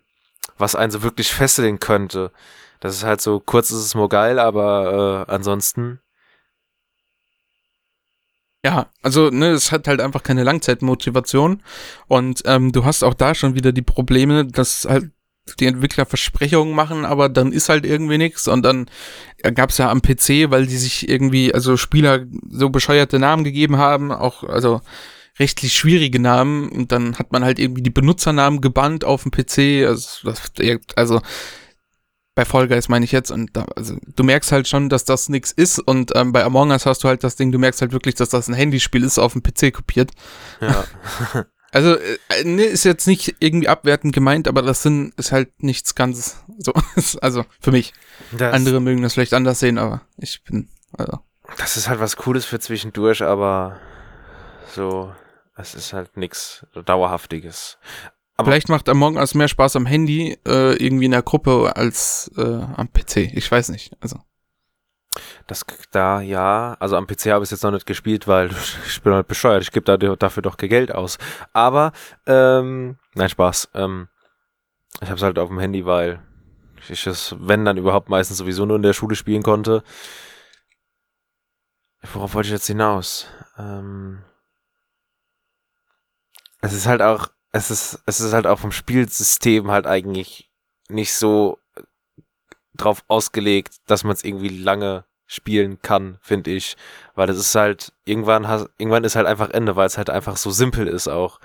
was einen so wirklich fesseln könnte. Das ist halt so, kurz ist es nur geil, aber äh, ansonsten. Ja, also ne, es hat halt einfach keine Langzeitmotivation. Und ähm, du hast auch da schon wieder die Probleme, dass halt die Entwickler Versprechungen machen, aber dann ist halt irgendwie nichts und dann gab's ja am PC, weil die sich irgendwie, also Spieler so bescheuerte Namen gegeben haben, auch also rechtlich schwierige Namen. Und dann hat man halt irgendwie die Benutzernamen gebannt auf dem PC, also, das, also bei Fall Guys meine ich jetzt und da, also du merkst halt schon, dass das nichts ist und ähm, bei Among Us hast du halt das Ding, du merkst halt wirklich, dass das ein Handyspiel ist, auf dem PC kopiert. Ja. also äh, ne, ist jetzt nicht irgendwie abwertend gemeint, aber das sind ist halt nichts ganz so, also für mich. Das, Andere mögen das vielleicht anders sehen, aber ich bin also. Das ist halt was Cooles für zwischendurch, aber so, es ist halt nichts dauerhaftiges. Aber Vielleicht macht Among Us mehr Spaß am Handy, äh, irgendwie in der Gruppe, als äh, am PC. Ich weiß nicht. Also. Das da, ja, also am PC habe ich es jetzt noch nicht gespielt, weil ich bin halt bescheuert. Ich gebe da, dafür doch Geld aus. Aber, ähm, nein, Spaß. Ähm, ich habe es halt auf dem Handy, weil ich es, wenn dann überhaupt meistens sowieso nur in der Schule spielen konnte. Worauf wollte ich jetzt hinaus? Ähm, es ist halt auch, es ist, es ist halt auch vom Spielsystem halt eigentlich nicht so drauf ausgelegt, dass man es irgendwie lange spielen kann, finde ich. Weil es ist halt, irgendwann, has, irgendwann ist halt einfach Ende, weil es halt einfach so simpel ist auch.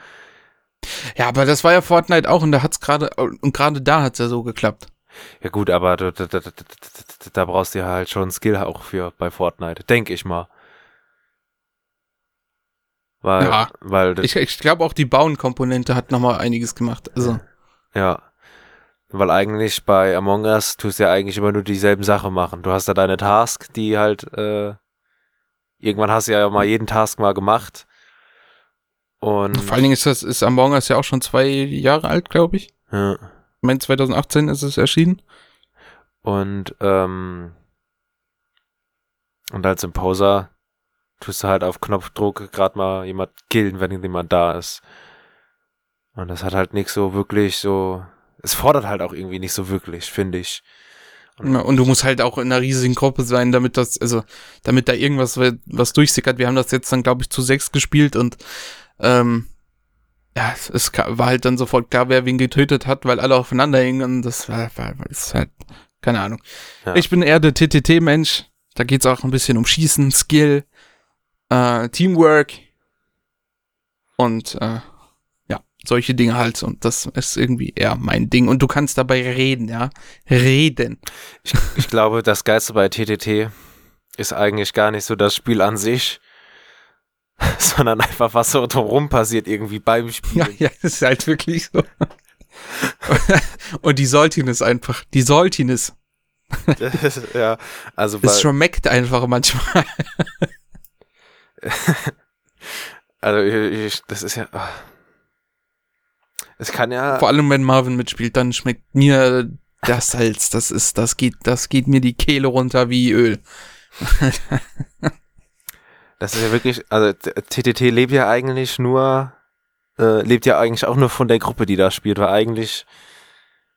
Ja, aber das war ja Fortnite auch und da hat's gerade, und gerade da hat's ja so geklappt. Ja gut, aber da, da, da, da brauchst du ja halt schon Skill auch für bei Fortnite, denke ich mal. Weil, ja, weil ich, ich glaube auch die Bauen-Komponente hat nochmal einiges gemacht. Also. Ja. Weil eigentlich bei Among Us tust du ja eigentlich immer nur dieselben Sachen machen. Du hast da deine Task, die halt, äh, irgendwann hast du ja mal jeden Task mal gemacht. Und vor allen Dingen ist das, ist Among Us ja auch schon zwei Jahre alt, glaube ich. Ja. Ich meine, 2018 ist es erschienen. Und, ähm, und als Imposer tust du halt auf Knopfdruck gerade mal jemand killen, wenn jemand da ist. Und das hat halt nicht so wirklich so, es fordert halt auch irgendwie nicht so wirklich, finde ich. Und, und, du musst halt auch in einer riesigen Gruppe sein, damit das, also, damit da irgendwas was durchsickert. Wir haben das jetzt dann, glaube ich, zu sechs gespielt und ähm, ja, es war halt dann sofort klar, wer wen getötet hat, weil alle aufeinander hingen und das war, war ist halt, keine Ahnung. Ja. Ich bin eher der TTT-Mensch. Da geht's auch ein bisschen um Schießen, Skill, äh, Teamwork und äh, ja, solche Dinge halt. Und das ist irgendwie eher mein Ding. Und du kannst dabei reden, ja. Reden. Ich, ich glaube, das Geilste bei TTT ist eigentlich gar nicht so das Spiel an sich, sondern einfach, was so drumherum passiert, irgendwie beim Spiel. Ja, ja, das ist halt wirklich so. Und die Saltiness einfach, die Saltiness. ja, also. Es schmeckt einfach manchmal. also ich, das ist ja. Ah. Es kann ja. Vor allem wenn Marvin mitspielt, dann schmeckt mir das Salz. Das ist, das geht, das geht mir die Kehle runter wie Öl. das ist ja wirklich, also TTT lebt ja eigentlich nur, äh, lebt ja eigentlich auch nur von der Gruppe, die da spielt, weil eigentlich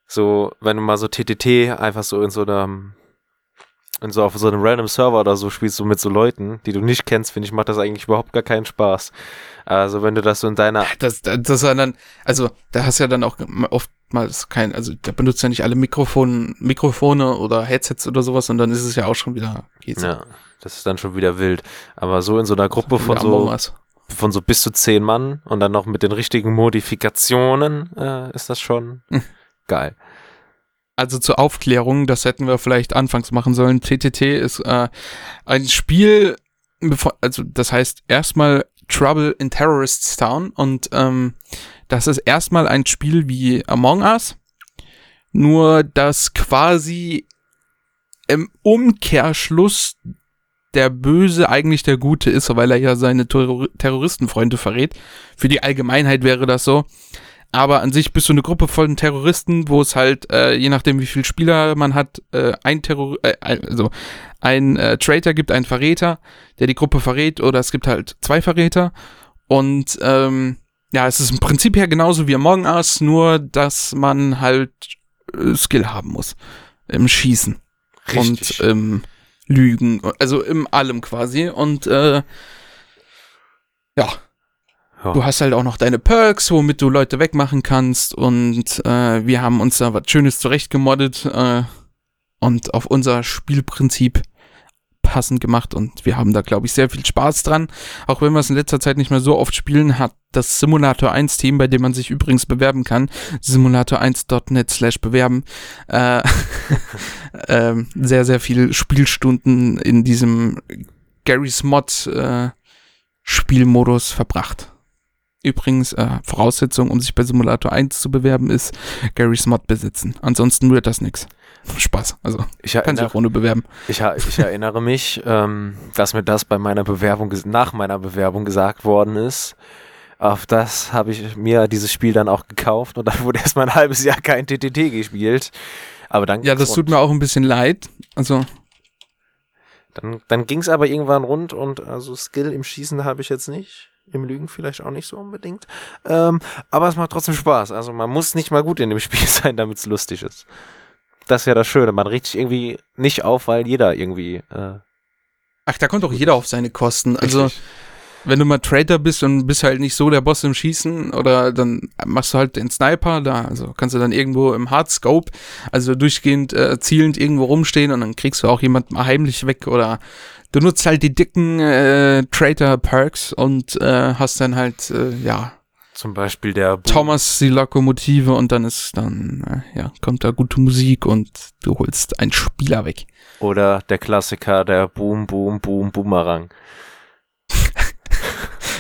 so, wenn du mal so TTT einfach so in so einem und so auf so einem random Server oder so spielst du mit so Leuten, die du nicht kennst, finde ich, macht das eigentlich überhaupt gar keinen Spaß. Also wenn du das so in deiner... Das, das, das dann, also da hast du ja dann auch oftmals kein, also da benutzt ja nicht alle Mikrofon, Mikrofone oder Headsets oder sowas und dann ist es ja auch schon wieder, geht's Ja, das ist dann schon wieder wild. Aber so in so einer Gruppe von so, von so bis zu zehn Mann und dann noch mit den richtigen Modifikationen äh, ist das schon hm. geil. Also zur Aufklärung, das hätten wir vielleicht anfangs machen sollen. TTT ist äh, ein Spiel, also das heißt erstmal Trouble in Terrorists Town und ähm, das ist erstmal ein Spiel wie Among Us, nur dass quasi im Umkehrschluss der Böse eigentlich der Gute ist, weil er ja seine Terror Terroristenfreunde verrät. Für die Allgemeinheit wäre das so. Aber an sich bist du eine Gruppe von Terroristen, wo es halt, äh, je nachdem wie viele Spieler man hat, äh, ein Terror, äh, also ein äh, Traitor gibt, einen Verräter, der die Gruppe verrät, oder es gibt halt zwei Verräter. Und ähm, ja, es ist im Prinzip ja genauso wie Among Us, nur dass man halt äh, Skill haben muss im Schießen Richtig. und im Lügen, also im allem quasi. Und äh, ja, Ja. du hast halt auch noch deine Perks, womit du Leute wegmachen kannst. Und äh, wir haben uns da was Schönes zurechtgemoddet äh, und auf unser Spielprinzip passend gemacht und wir haben da, glaube ich, sehr viel Spaß dran. Auch wenn wir es in letzter Zeit nicht mehr so oft spielen, hat das Simulator 1 Team, bei dem man sich übrigens bewerben kann, simulator1.net slash bewerben, äh, ähm, sehr, sehr viel Spielstunden in diesem Garry's Mod äh, Spielmodus verbracht. Übrigens, äh, Voraussetzung, um sich bei Simulator 1 zu bewerben, ist Garry's Mod besitzen. Ansonsten wird das nix. Spaß. Also, Ich kann sich auch ohne bewerben. ich, ich erinnere mich, ähm, dass mir das bei meiner Bewerbung, nach meiner Bewerbung gesagt worden ist. Auf das habe ich mir dieses Spiel dann auch gekauft und dann wurde erstmal ein halbes Jahr kein TTT gespielt. Aber dann Ja, das tut mir auch ein bisschen leid. Also, Dann, dann ging es aber irgendwann rund und also Skill im Schießen habe ich jetzt nicht. Im Lügen vielleicht auch nicht so unbedingt. Ähm, aber es macht trotzdem Spaß. Also man muss nicht mal gut in dem Spiel sein, damit es lustig ist. Das ist ja das Schöne. Man regt sich irgendwie nicht auf, weil jeder irgendwie. Äh, ach, da kommt doch jeder auf seine Kosten. Also, richtig- wenn du mal Traitor bist und bist halt nicht so der Boss im Schießen oder dann machst du halt den Sniper, da also kannst du dann irgendwo im Hardscope, also durchgehend äh, zielend irgendwo rumstehen und dann kriegst du auch jemanden mal heimlich weg oder du nutzt halt die dicken äh, Traitor Perks und äh, hast dann halt äh, ja zum Beispiel der Boom- Thomas die Lokomotive und dann ist dann äh, ja kommt da gute Musik und du holst einen Spieler weg. oder der Klassiker, der Boom, Boom, Boom, Boomerang.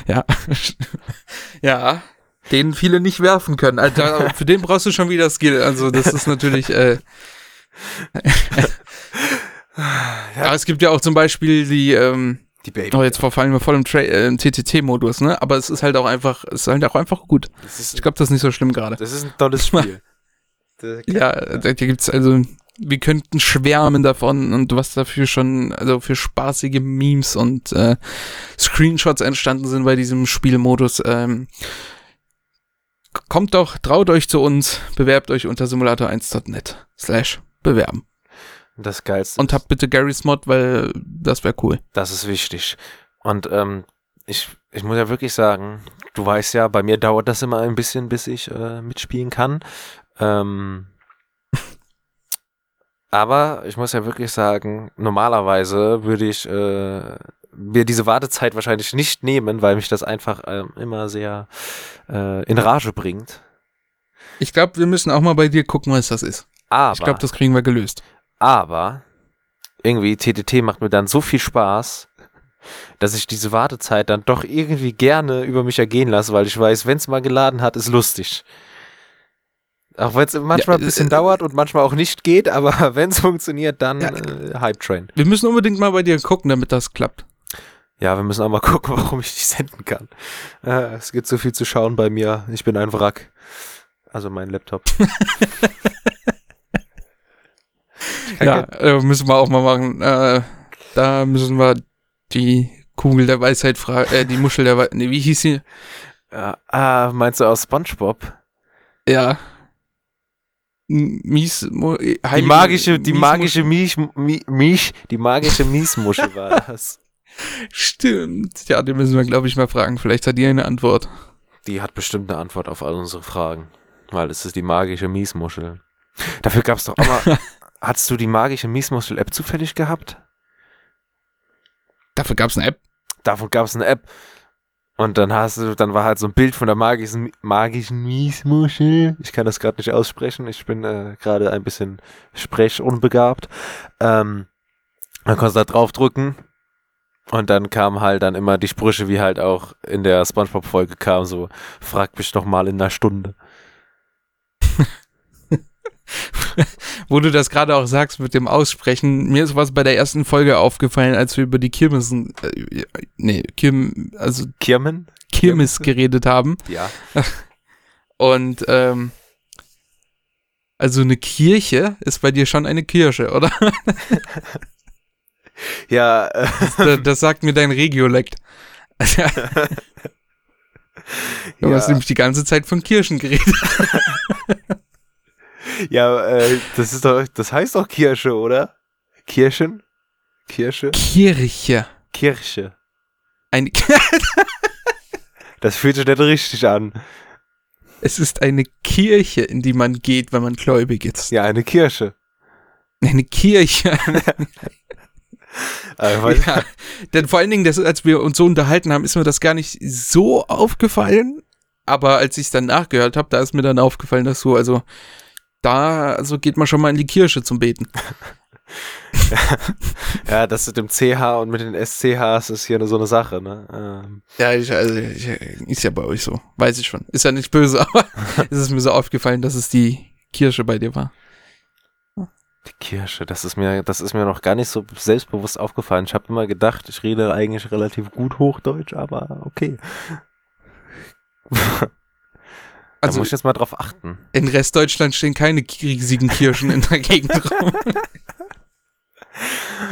Ja. ja. Den viele nicht werfen können. Alter, für den brauchst du schon wieder Skill. Also, das ist natürlich. Äh, ja, es gibt ja auch zum Beispiel die. Ähm, Die Baby. oh, jetzt verfallen wir voll im, äh, im TTT-Modus, ne? Aber es ist halt auch einfach. Es ist halt auch einfach gut. Ist, Ich glaube, das ist nicht so schlimm gerade. das ist ein tolles Spiel. Da- Ja, da gibt's also. Wir könnten schwärmen davon und was dafür schon, also für spaßige Memes und äh, Screenshots entstanden sind bei diesem Spielmodus. Ähm, kommt doch, traut euch zu uns, bewerbt euch unter simulator1.net slash bewerben. Das Geilste. Und habt bitte Garry's Mod, weil das wäre cool. Das ist wichtig. Und ähm, ich, ich muss ja wirklich sagen, du weißt ja, bei mir dauert das immer ein bisschen, bis ich äh, mitspielen kann. Ähm, aber ich muss ja wirklich sagen, normalerweise würde ich äh, mir diese Wartezeit wahrscheinlich nicht nehmen, weil mich das einfach ähm, immer sehr äh, in Rage bringt. Ich glaube, wir müssen auch mal bei dir gucken, was das ist. Aber, Ich glaube, das kriegen wir gelöst. aber irgendwie TTT macht mir dann so viel Spaß, dass ich diese Wartezeit dann doch irgendwie gerne über mich ergehen lasse, weil ich weiß, wenn es mal geladen hat, ist lustig. Auch wenn es manchmal Ja, ein bisschen äh, dauert und manchmal auch nicht geht, aber wenn es funktioniert, dann Ja. äh, Hype Train. Wir müssen unbedingt mal bei dir gucken, damit das klappt. Ja, wir müssen auch mal gucken, warum ich nicht senden kann. Äh, es gibt so viel zu schauen bei mir. Ich bin ein Wrack. Also mein Laptop. Ja, äh, müssen wir auch mal machen. Äh, da müssen wir die Kugel der Weisheit fragen, äh, die Muschel der Weisheit, nee, wie hieß sie? Ah, meinst du aus SpongeBob? Ja. Mies, äh, Die magische, die Miesmuschel. magische Miech, Mi- Miech, die magische Miesmuschel war das. Stimmt. Ja, den müssen wir, glaube ich, mal fragen. Vielleicht hat die eine Antwort. Die hat bestimmt eine Antwort auf all unsere Fragen. Weil es ist die magische Miesmuschel. Dafür gab's doch auch mal. Hattest du die magische Miesmuschel-App zufällig gehabt? Dafür gab es eine App. Davon gab's eine App. Und dann hast du, dann war halt so ein Bild von der magischen, magischen Miesmuschel. Ich kann das gerade nicht aussprechen. Ich bin äh, gerade ein bisschen sprechunbegabt. Ähm, dann konntest du da draufdrücken. Und dann kamen halt dann immer die Sprüche, wie halt auch in der Spongebob-Folge kam, so, frag mich doch mal in einer Stunde. wo du das gerade auch sagst mit dem Aussprechen, mir ist was bei der ersten Folge aufgefallen, als wir über die Kirmesen, äh, nee, Kirm, also Kirmen? Kirmes geredet haben. Ja. Und ähm, also eine Kirche ist bei dir schon eine Kirche, oder? Ja, äh, das, das sagt mir dein Regiolekt. Du hast ja, nämlich die ganze Zeit von Kirschen geredet. Ja äh, das ist doch, das heißt doch Kirsche, oder? Kirschen? Kirsche? Kirche. Kirche. Eine, Das fühlt sich nicht richtig an. es ist eine Kirche, in die man geht, wenn man gläubig ist. Ja, eine Kirsche. Eine Kirche. Weil, ja. Denn vor allen Dingen, das, als wir uns so unterhalten haben, ist mir das gar nicht so aufgefallen. Aber als ich es dann nachgehört habe, da ist mir dann aufgefallen, dass du, also, da, also geht man schon mal in die Kirche zum Beten. ja, das mit dem CH und mit den SCHs ist hier so eine Sache, ne? Ähm, Ja, ich, also, ich, ist ja bei euch so. Weiß ich schon. Ist ja nicht böse, aber es ist mir so aufgefallen, dass es die Kirche bei dir war. die Kirsche, das ist mir, das ist mir noch gar nicht so selbstbewusst aufgefallen. Ich habe immer gedacht, ich rede eigentlich relativ gut Hochdeutsch, aber okay. Da Also muss ich jetzt mal drauf achten. in Restdeutschland stehen keine riesigen Kirchen in der Gegend rum.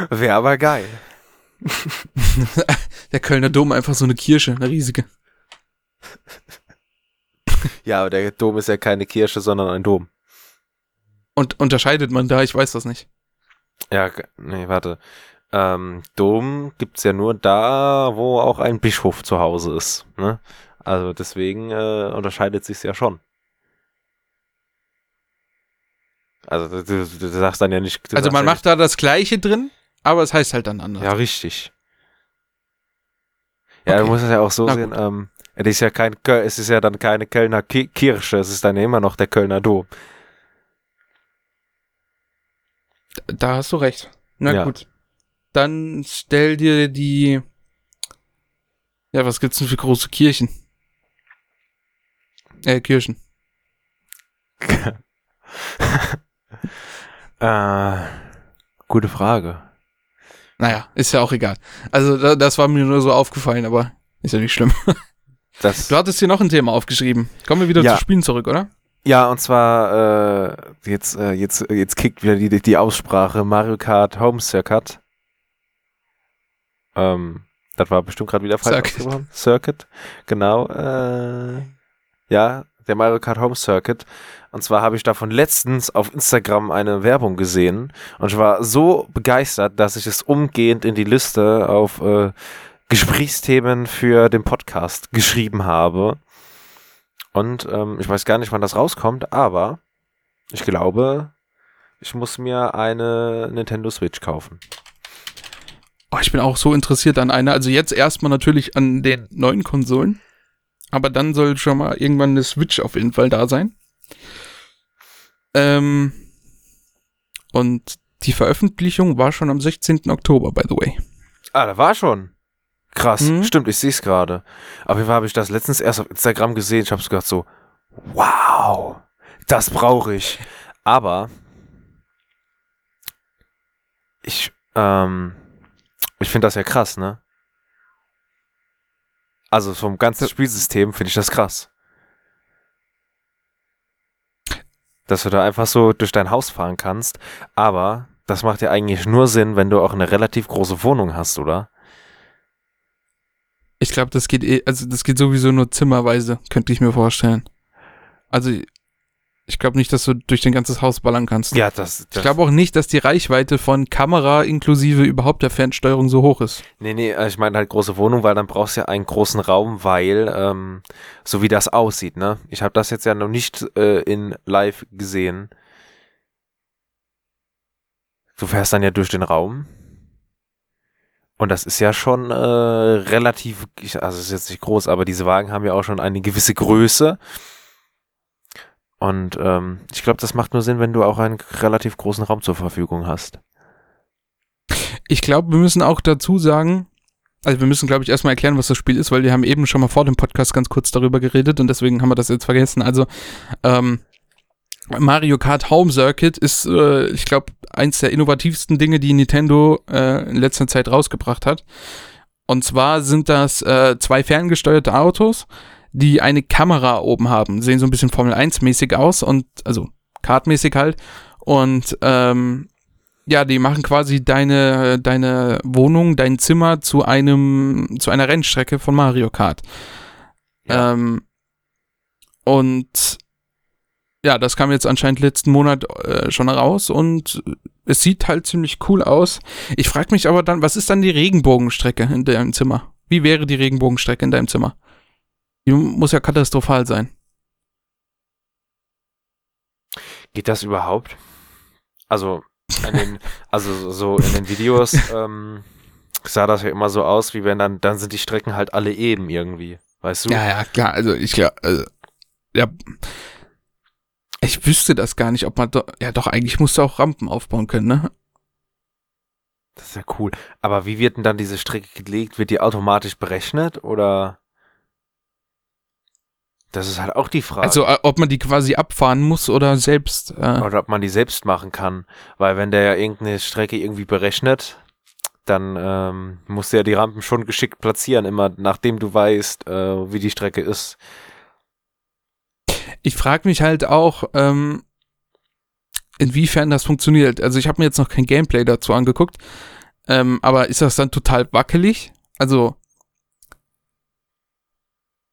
Wäre aber geil. Der Kölner Dom einfach so eine Kirche, eine riesige. Ja, aber der Dom ist ja keine Kirche, sondern ein Dom. Und unterscheidet man da? Ich weiß das nicht. Ja, nee, warte. Ähm, Dom gibt's ja nur da, wo auch ein Bischof zu Hause ist. Ne? Also deswegen äh, unterscheidet sich's ja schon. Also du, du, du sagst dann ja nicht. Also man ja macht da das Gleiche drin, aber es heißt halt dann anders. nicht, Ja, richtig. Ja, Okay. du musst es ja auch so Na sehen. Ähm, es ist ja kein, es ist ja dann keine Kölner Ki Kirche, es ist dann ja immer noch der Kölner Dom. Da hast du recht. Na Ja. gut. Dann stell dir die. Ja, was gibt's denn für große Kirchen? Äh, Kirchen. Äh, gute Frage. Naja, ist ja auch egal. Also, da, das war mir nur so aufgefallen, aber ist ja nicht schlimm. Das, Du hattest hier noch ein Thema aufgeschrieben. Kommen wir wieder Ja. zu Spielen zurück, oder? Ja, und zwar, äh, jetzt, äh, jetzt, jetzt kickt wieder die, die Aussprache Mario Kart Home Circuit. Ähm, das war bestimmt gerade wieder falsch Circuit. Circuit, genau. Äh, ja, der Mario Kart Home Circuit. Und zwar habe ich davon letztens auf Instagram eine Werbung gesehen und ich war so begeistert, dass ich es umgehend in die Liste auf äh, Gesprächsthemen für den Podcast geschrieben habe. Und ähm, ich weiß gar nicht, wann das rauskommt, aber ich glaube, ich muss mir eine Nintendo Switch kaufen. Oh, ich bin auch so interessiert an einer. Also jetzt erstmal natürlich an den neuen Konsolen. Aber dann soll schon mal irgendwann eine Switch auf jeden Fall da sein. Ähm, und die Veröffentlichung war schon am 16. Oktober, by the way. Ah, da war schon. Krass, Mhm. stimmt, ich sehe es gerade. Auf jeden Fall habe ich das letztens erst auf Instagram gesehen. Ich habe es gedacht so, wow, das brauche ich. Aber ich, ähm, ich finde das ja krass, ne? Also vom ganzen Spielsystem finde ich das krass. Dass du da einfach so durch dein Haus fahren kannst, aber das macht ja eigentlich nur Sinn, wenn du auch eine relativ große Wohnung hast, oder? Ich glaube, das geht eh, also das geht sowieso nur zimmerweise, könnte ich mir vorstellen. Also ich glaube nicht, dass du durch dein ganzes Haus ballern kannst. Ja, das. Ich das glaube auch nicht, dass die Reichweite von Kamera inklusive überhaupt der Fernsteuerung so hoch ist. nee, nee, äh, ich meine halt große Wohnung, weil dann brauchst du ja einen großen Raum, weil, ähm, so wie das aussieht, ne? Ich habe das jetzt ja noch nicht äh, in live gesehen. Du fährst dann ja durch den Raum. Und das ist ja schon äh, relativ, ich- also es ist jetzt nicht groß, aber diese Wagen haben ja auch schon eine gewisse Größe. Und ähm, ich glaube, das macht nur Sinn, wenn du auch einen relativ großen Raum zur Verfügung hast. Ich glaube, wir müssen auch dazu sagen, also wir müssen, glaube ich, erstmal erklären, was das Spiel ist, weil wir haben eben schon mal vor dem Podcast ganz kurz darüber geredet und deswegen haben wir das jetzt vergessen. Also, ähm, Mario Kart Home Circuit ist, äh, ich glaube, eins der innovativsten Dinge, die Nintendo äh, in letzter Zeit rausgebracht hat. Und zwar sind das äh, zwei ferngesteuerte Autos, die eine Kamera oben haben. Sehen so ein bisschen Formel 1 mäßig aus und also kartmäßig halt. Und ähm, ja, die machen quasi deine, deine Wohnung, dein Zimmer zu einem, zu einer Rennstrecke von Mario Kart. Ja. Ähm, und ja, das kam jetzt anscheinend letzten Monat äh, schon raus und es sieht halt ziemlich cool aus. Ich frage mich aber dann, was ist dann die Regenbogenstrecke in deinem Zimmer? Wie wäre die Regenbogenstrecke in deinem Zimmer? Die muss ja katastrophal sein. Geht das überhaupt? Also, in den, also so in den Videos ähm, sah das ja immer so aus, wie wenn dann, dann sind die Strecken halt alle eben irgendwie. Weißt du? Ja, ja, klar. Also ich glaube, also, ja, ich wüsste das gar nicht, ob man do, ja doch eigentlich musst du auch Rampen aufbauen können, ne? Das ist ja cool. Aber wie wird denn dann diese Strecke gelegt? Wird die automatisch berechnet oder? Das ist halt auch die Frage. Also äh, ob man die quasi abfahren muss oder selbst. Äh, Oder ob man die selbst machen kann. Weil wenn der ja irgendeine Strecke irgendwie berechnet, dann ähm, musst du ja die Rampen schon geschickt platzieren, immer nachdem du weißt, äh, wie die Strecke ist. ich frage mich halt auch, ähm, inwiefern das funktioniert. Also ich habe mir jetzt noch kein Gameplay dazu angeguckt, ähm, aber ist das dann total wackelig? Also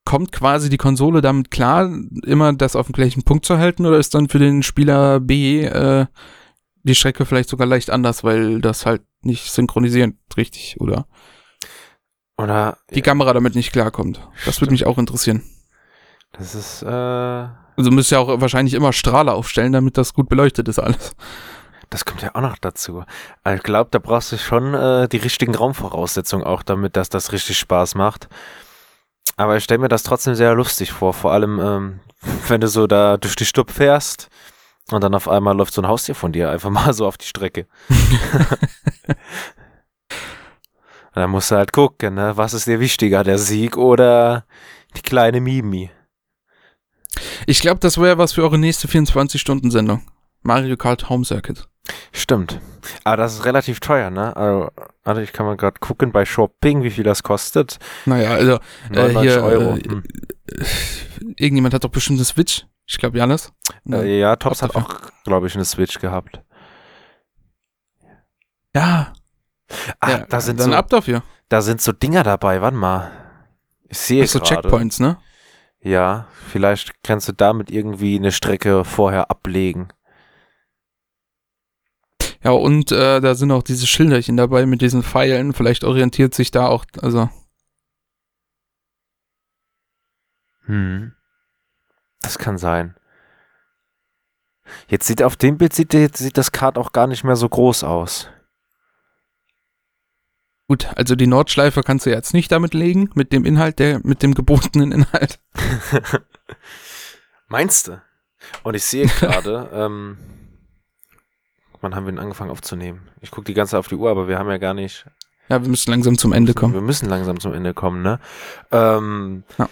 kommt quasi die Konsole damit klar, immer das auf dem gleichen Punkt zu halten, oder ist dann für den Spieler B äh, die Strecke vielleicht sogar leicht anders, weil das halt nicht synchronisiert richtig oder Oder die Kamera damit nicht klarkommt? Das würde mich auch interessieren. das ist äh, Also müsst ihr auch wahrscheinlich immer Strahler aufstellen, damit das gut beleuchtet ist alles. das kommt ja auch noch dazu. Also ich glaube, da brauchst du schon äh, die richtigen Raumvoraussetzungen auch, damit dass das richtig Spaß macht. Aber ich stelle mir das trotzdem sehr lustig vor, vor allem ähm, wenn du so da durch die Stub fährst und dann auf einmal läuft so ein Haustier von dir einfach mal so auf die Strecke. Und dann musst du halt gucken, ne? was ist dir wichtiger, der Sieg oder die kleine Mimi? Ich glaube, das wäre was für eure nächste 24-Stunden-Sendung. Mario Kart Home Circuit. Stimmt. Aber das ist relativ teuer, ne? Also, warte, ich kann mal gerade gucken bei Shopping, wie viel das kostet. Naja, also, äh, 99 hier, Euro. äh, Hm. irgendjemand hat doch bestimmt eine Switch. Ich glaube, Janis. Äh, ja, Tops hat auch, glaube ich, eine Switch gehabt. Ja, Ah, ja da, sind dann so, ab dafür. da sind so Dinger dabei, warte mal. Ich sehe So gerade. Checkpoints, ne? Ja, vielleicht kannst du damit irgendwie eine Strecke vorher ablegen. Ja, und äh, da sind auch diese Schilderchen dabei mit diesen Pfeilen. Vielleicht orientiert sich da auch, also, Hm. Das kann sein. Jetzt sieht auf dem Bild sieht, sieht das Kart auch gar nicht mehr so groß aus. gut. Also die Nordschleife kannst du jetzt nicht damit legen, mit dem Inhalt, der, mit dem gebotenen Inhalt. Meinst du? Und ich sehe gerade, ähm, wann haben wir denn angefangen aufzunehmen? Ich gucke die ganze Zeit auf die Uhr, aber wir haben ja gar nicht. Ja, wir müssen langsam zum Ende kommen. Wir müssen langsam zum Ende kommen, ne? Ähm, Ja.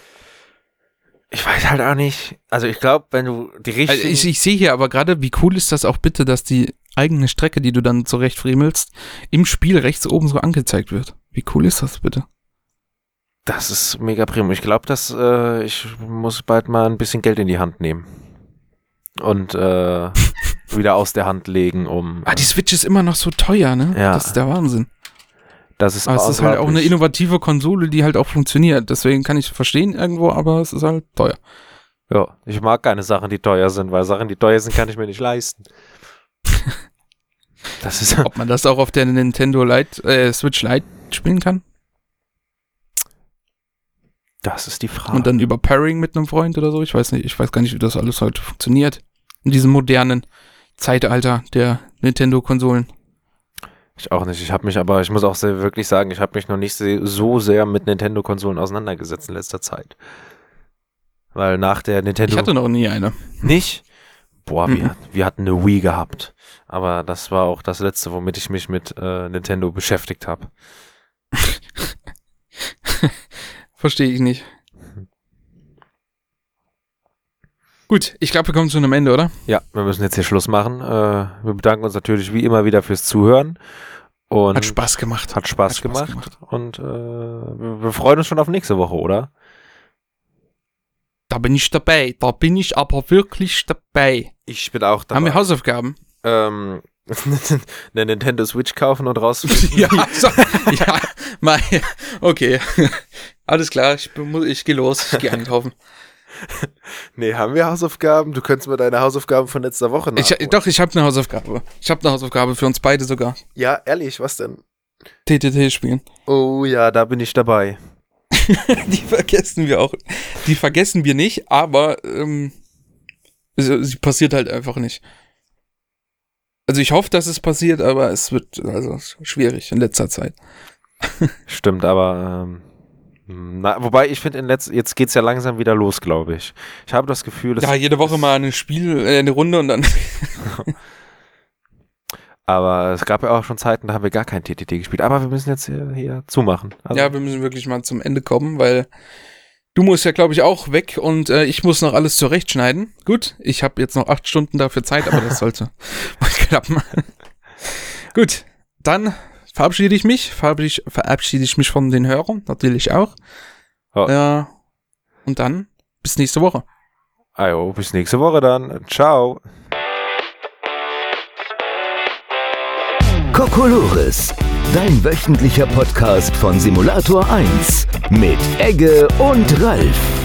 Ich weiß halt auch nicht. Also ich glaube, wenn du die richtigen... Also ich, ich sehe hier aber gerade, wie cool ist das auch bitte, dass die eigene Strecke, die du dann zurechtfriemelst, im Spiel rechts oben so angezeigt wird. Wie cool ist das bitte? Das ist mega prima. Ich glaube, dass äh, ich muss bald mal ein bisschen Geld in die Hand nehmen. Und äh, wieder aus der Hand legen, um. Ah, die Switch ist immer noch so teuer, ne? Ja. Das ist der Wahnsinn. das ist Aber es ist halt auch eine innovative Konsole, die halt auch funktioniert. Deswegen kann ich verstehen irgendwo, aber es ist halt teuer. Ja, ich mag keine Sachen, die teuer sind, weil Sachen, die teuer sind, kann ich mir nicht leisten. Das ist. Ob man das auch auf der Nintendo Lite, äh, Switch Lite spielen kann? Das ist die Frage. Und dann über Pairing mit einem Freund oder so? Ich weiß nicht, ich weiß gar nicht, wie das alles heute funktioniert. In diesem modernen Zeitalter der Nintendo-Konsolen. ich auch nicht. Ich habe mich aber, ich muss auch sehr, wirklich sagen, ich habe mich noch nicht so sehr mit Nintendo-Konsolen auseinandergesetzt in letzter Zeit. Weil nach der Nintendo. Ich hatte noch nie eine. Nicht? Boah, Mhm. wir, wir hatten eine Wii gehabt. Aber das war auch das letzte, womit ich mich mit äh, Nintendo beschäftigt habe. Verstehe ich nicht. Gut, ich glaube, wir kommen zu einem Ende, oder? Ja, wir müssen jetzt hier Schluss machen. Äh, wir bedanken uns natürlich wie immer wieder fürs Zuhören. Und Hat Spaß gemacht. Hat Spaß, Hat Spaß gemacht. Und äh, wir freuen uns schon auf nächste Woche, oder? Da bin ich dabei. Da bin ich aber wirklich dabei. Ich bin auch dabei. Haben wir Hausaufgaben? ähm, eine Nintendo Switch kaufen und raus. ja, so, ja, mal, okay. Alles klar, ich, ich gehe los, ich gehe einkaufen. nee, haben wir Hausaufgaben? Du könntest mir deine Hausaufgaben von letzter Woche Ich, nachholen. doch, ich habe eine Hausaufgabe. Ich habe eine Hausaufgabe für uns beide sogar. Ja, ehrlich, was denn? TTT spielen. Oh ja, da bin ich dabei. Die vergessen wir auch. Die vergessen wir nicht, aber ähm, sie, sie passiert halt einfach nicht. Also ich hoffe, dass es passiert, aber es wird also schwierig in letzter Zeit. Stimmt, aber ähm, na, wobei ich finde, jetzt geht's ja langsam wieder los, glaube ich. Ich habe das Gefühl, dass Ja, jede Woche mal ein Spiel, äh, eine Runde und dann. aber es gab ja auch schon Zeiten, da haben wir gar kein TTT gespielt. Aber wir müssen jetzt hier, hier zumachen. Also, Ja, wir müssen wirklich mal zum Ende kommen, weil du musst ja, glaube ich, auch weg und äh, ich muss noch alles zurechtschneiden. Gut, ich habe jetzt noch acht Stunden dafür Zeit, aber das sollte mal klappen. Gut, dann verabschiede ich mich, verabschiede ich, verabschiede ich mich von den Hörern, natürlich auch. Ja. Ja, und dann bis nächste Woche. ajo, bis nächste Woche dann. Ciao. Kokolores, dein wöchentlicher Podcast von Simulator 1 mit Egge und Ralf.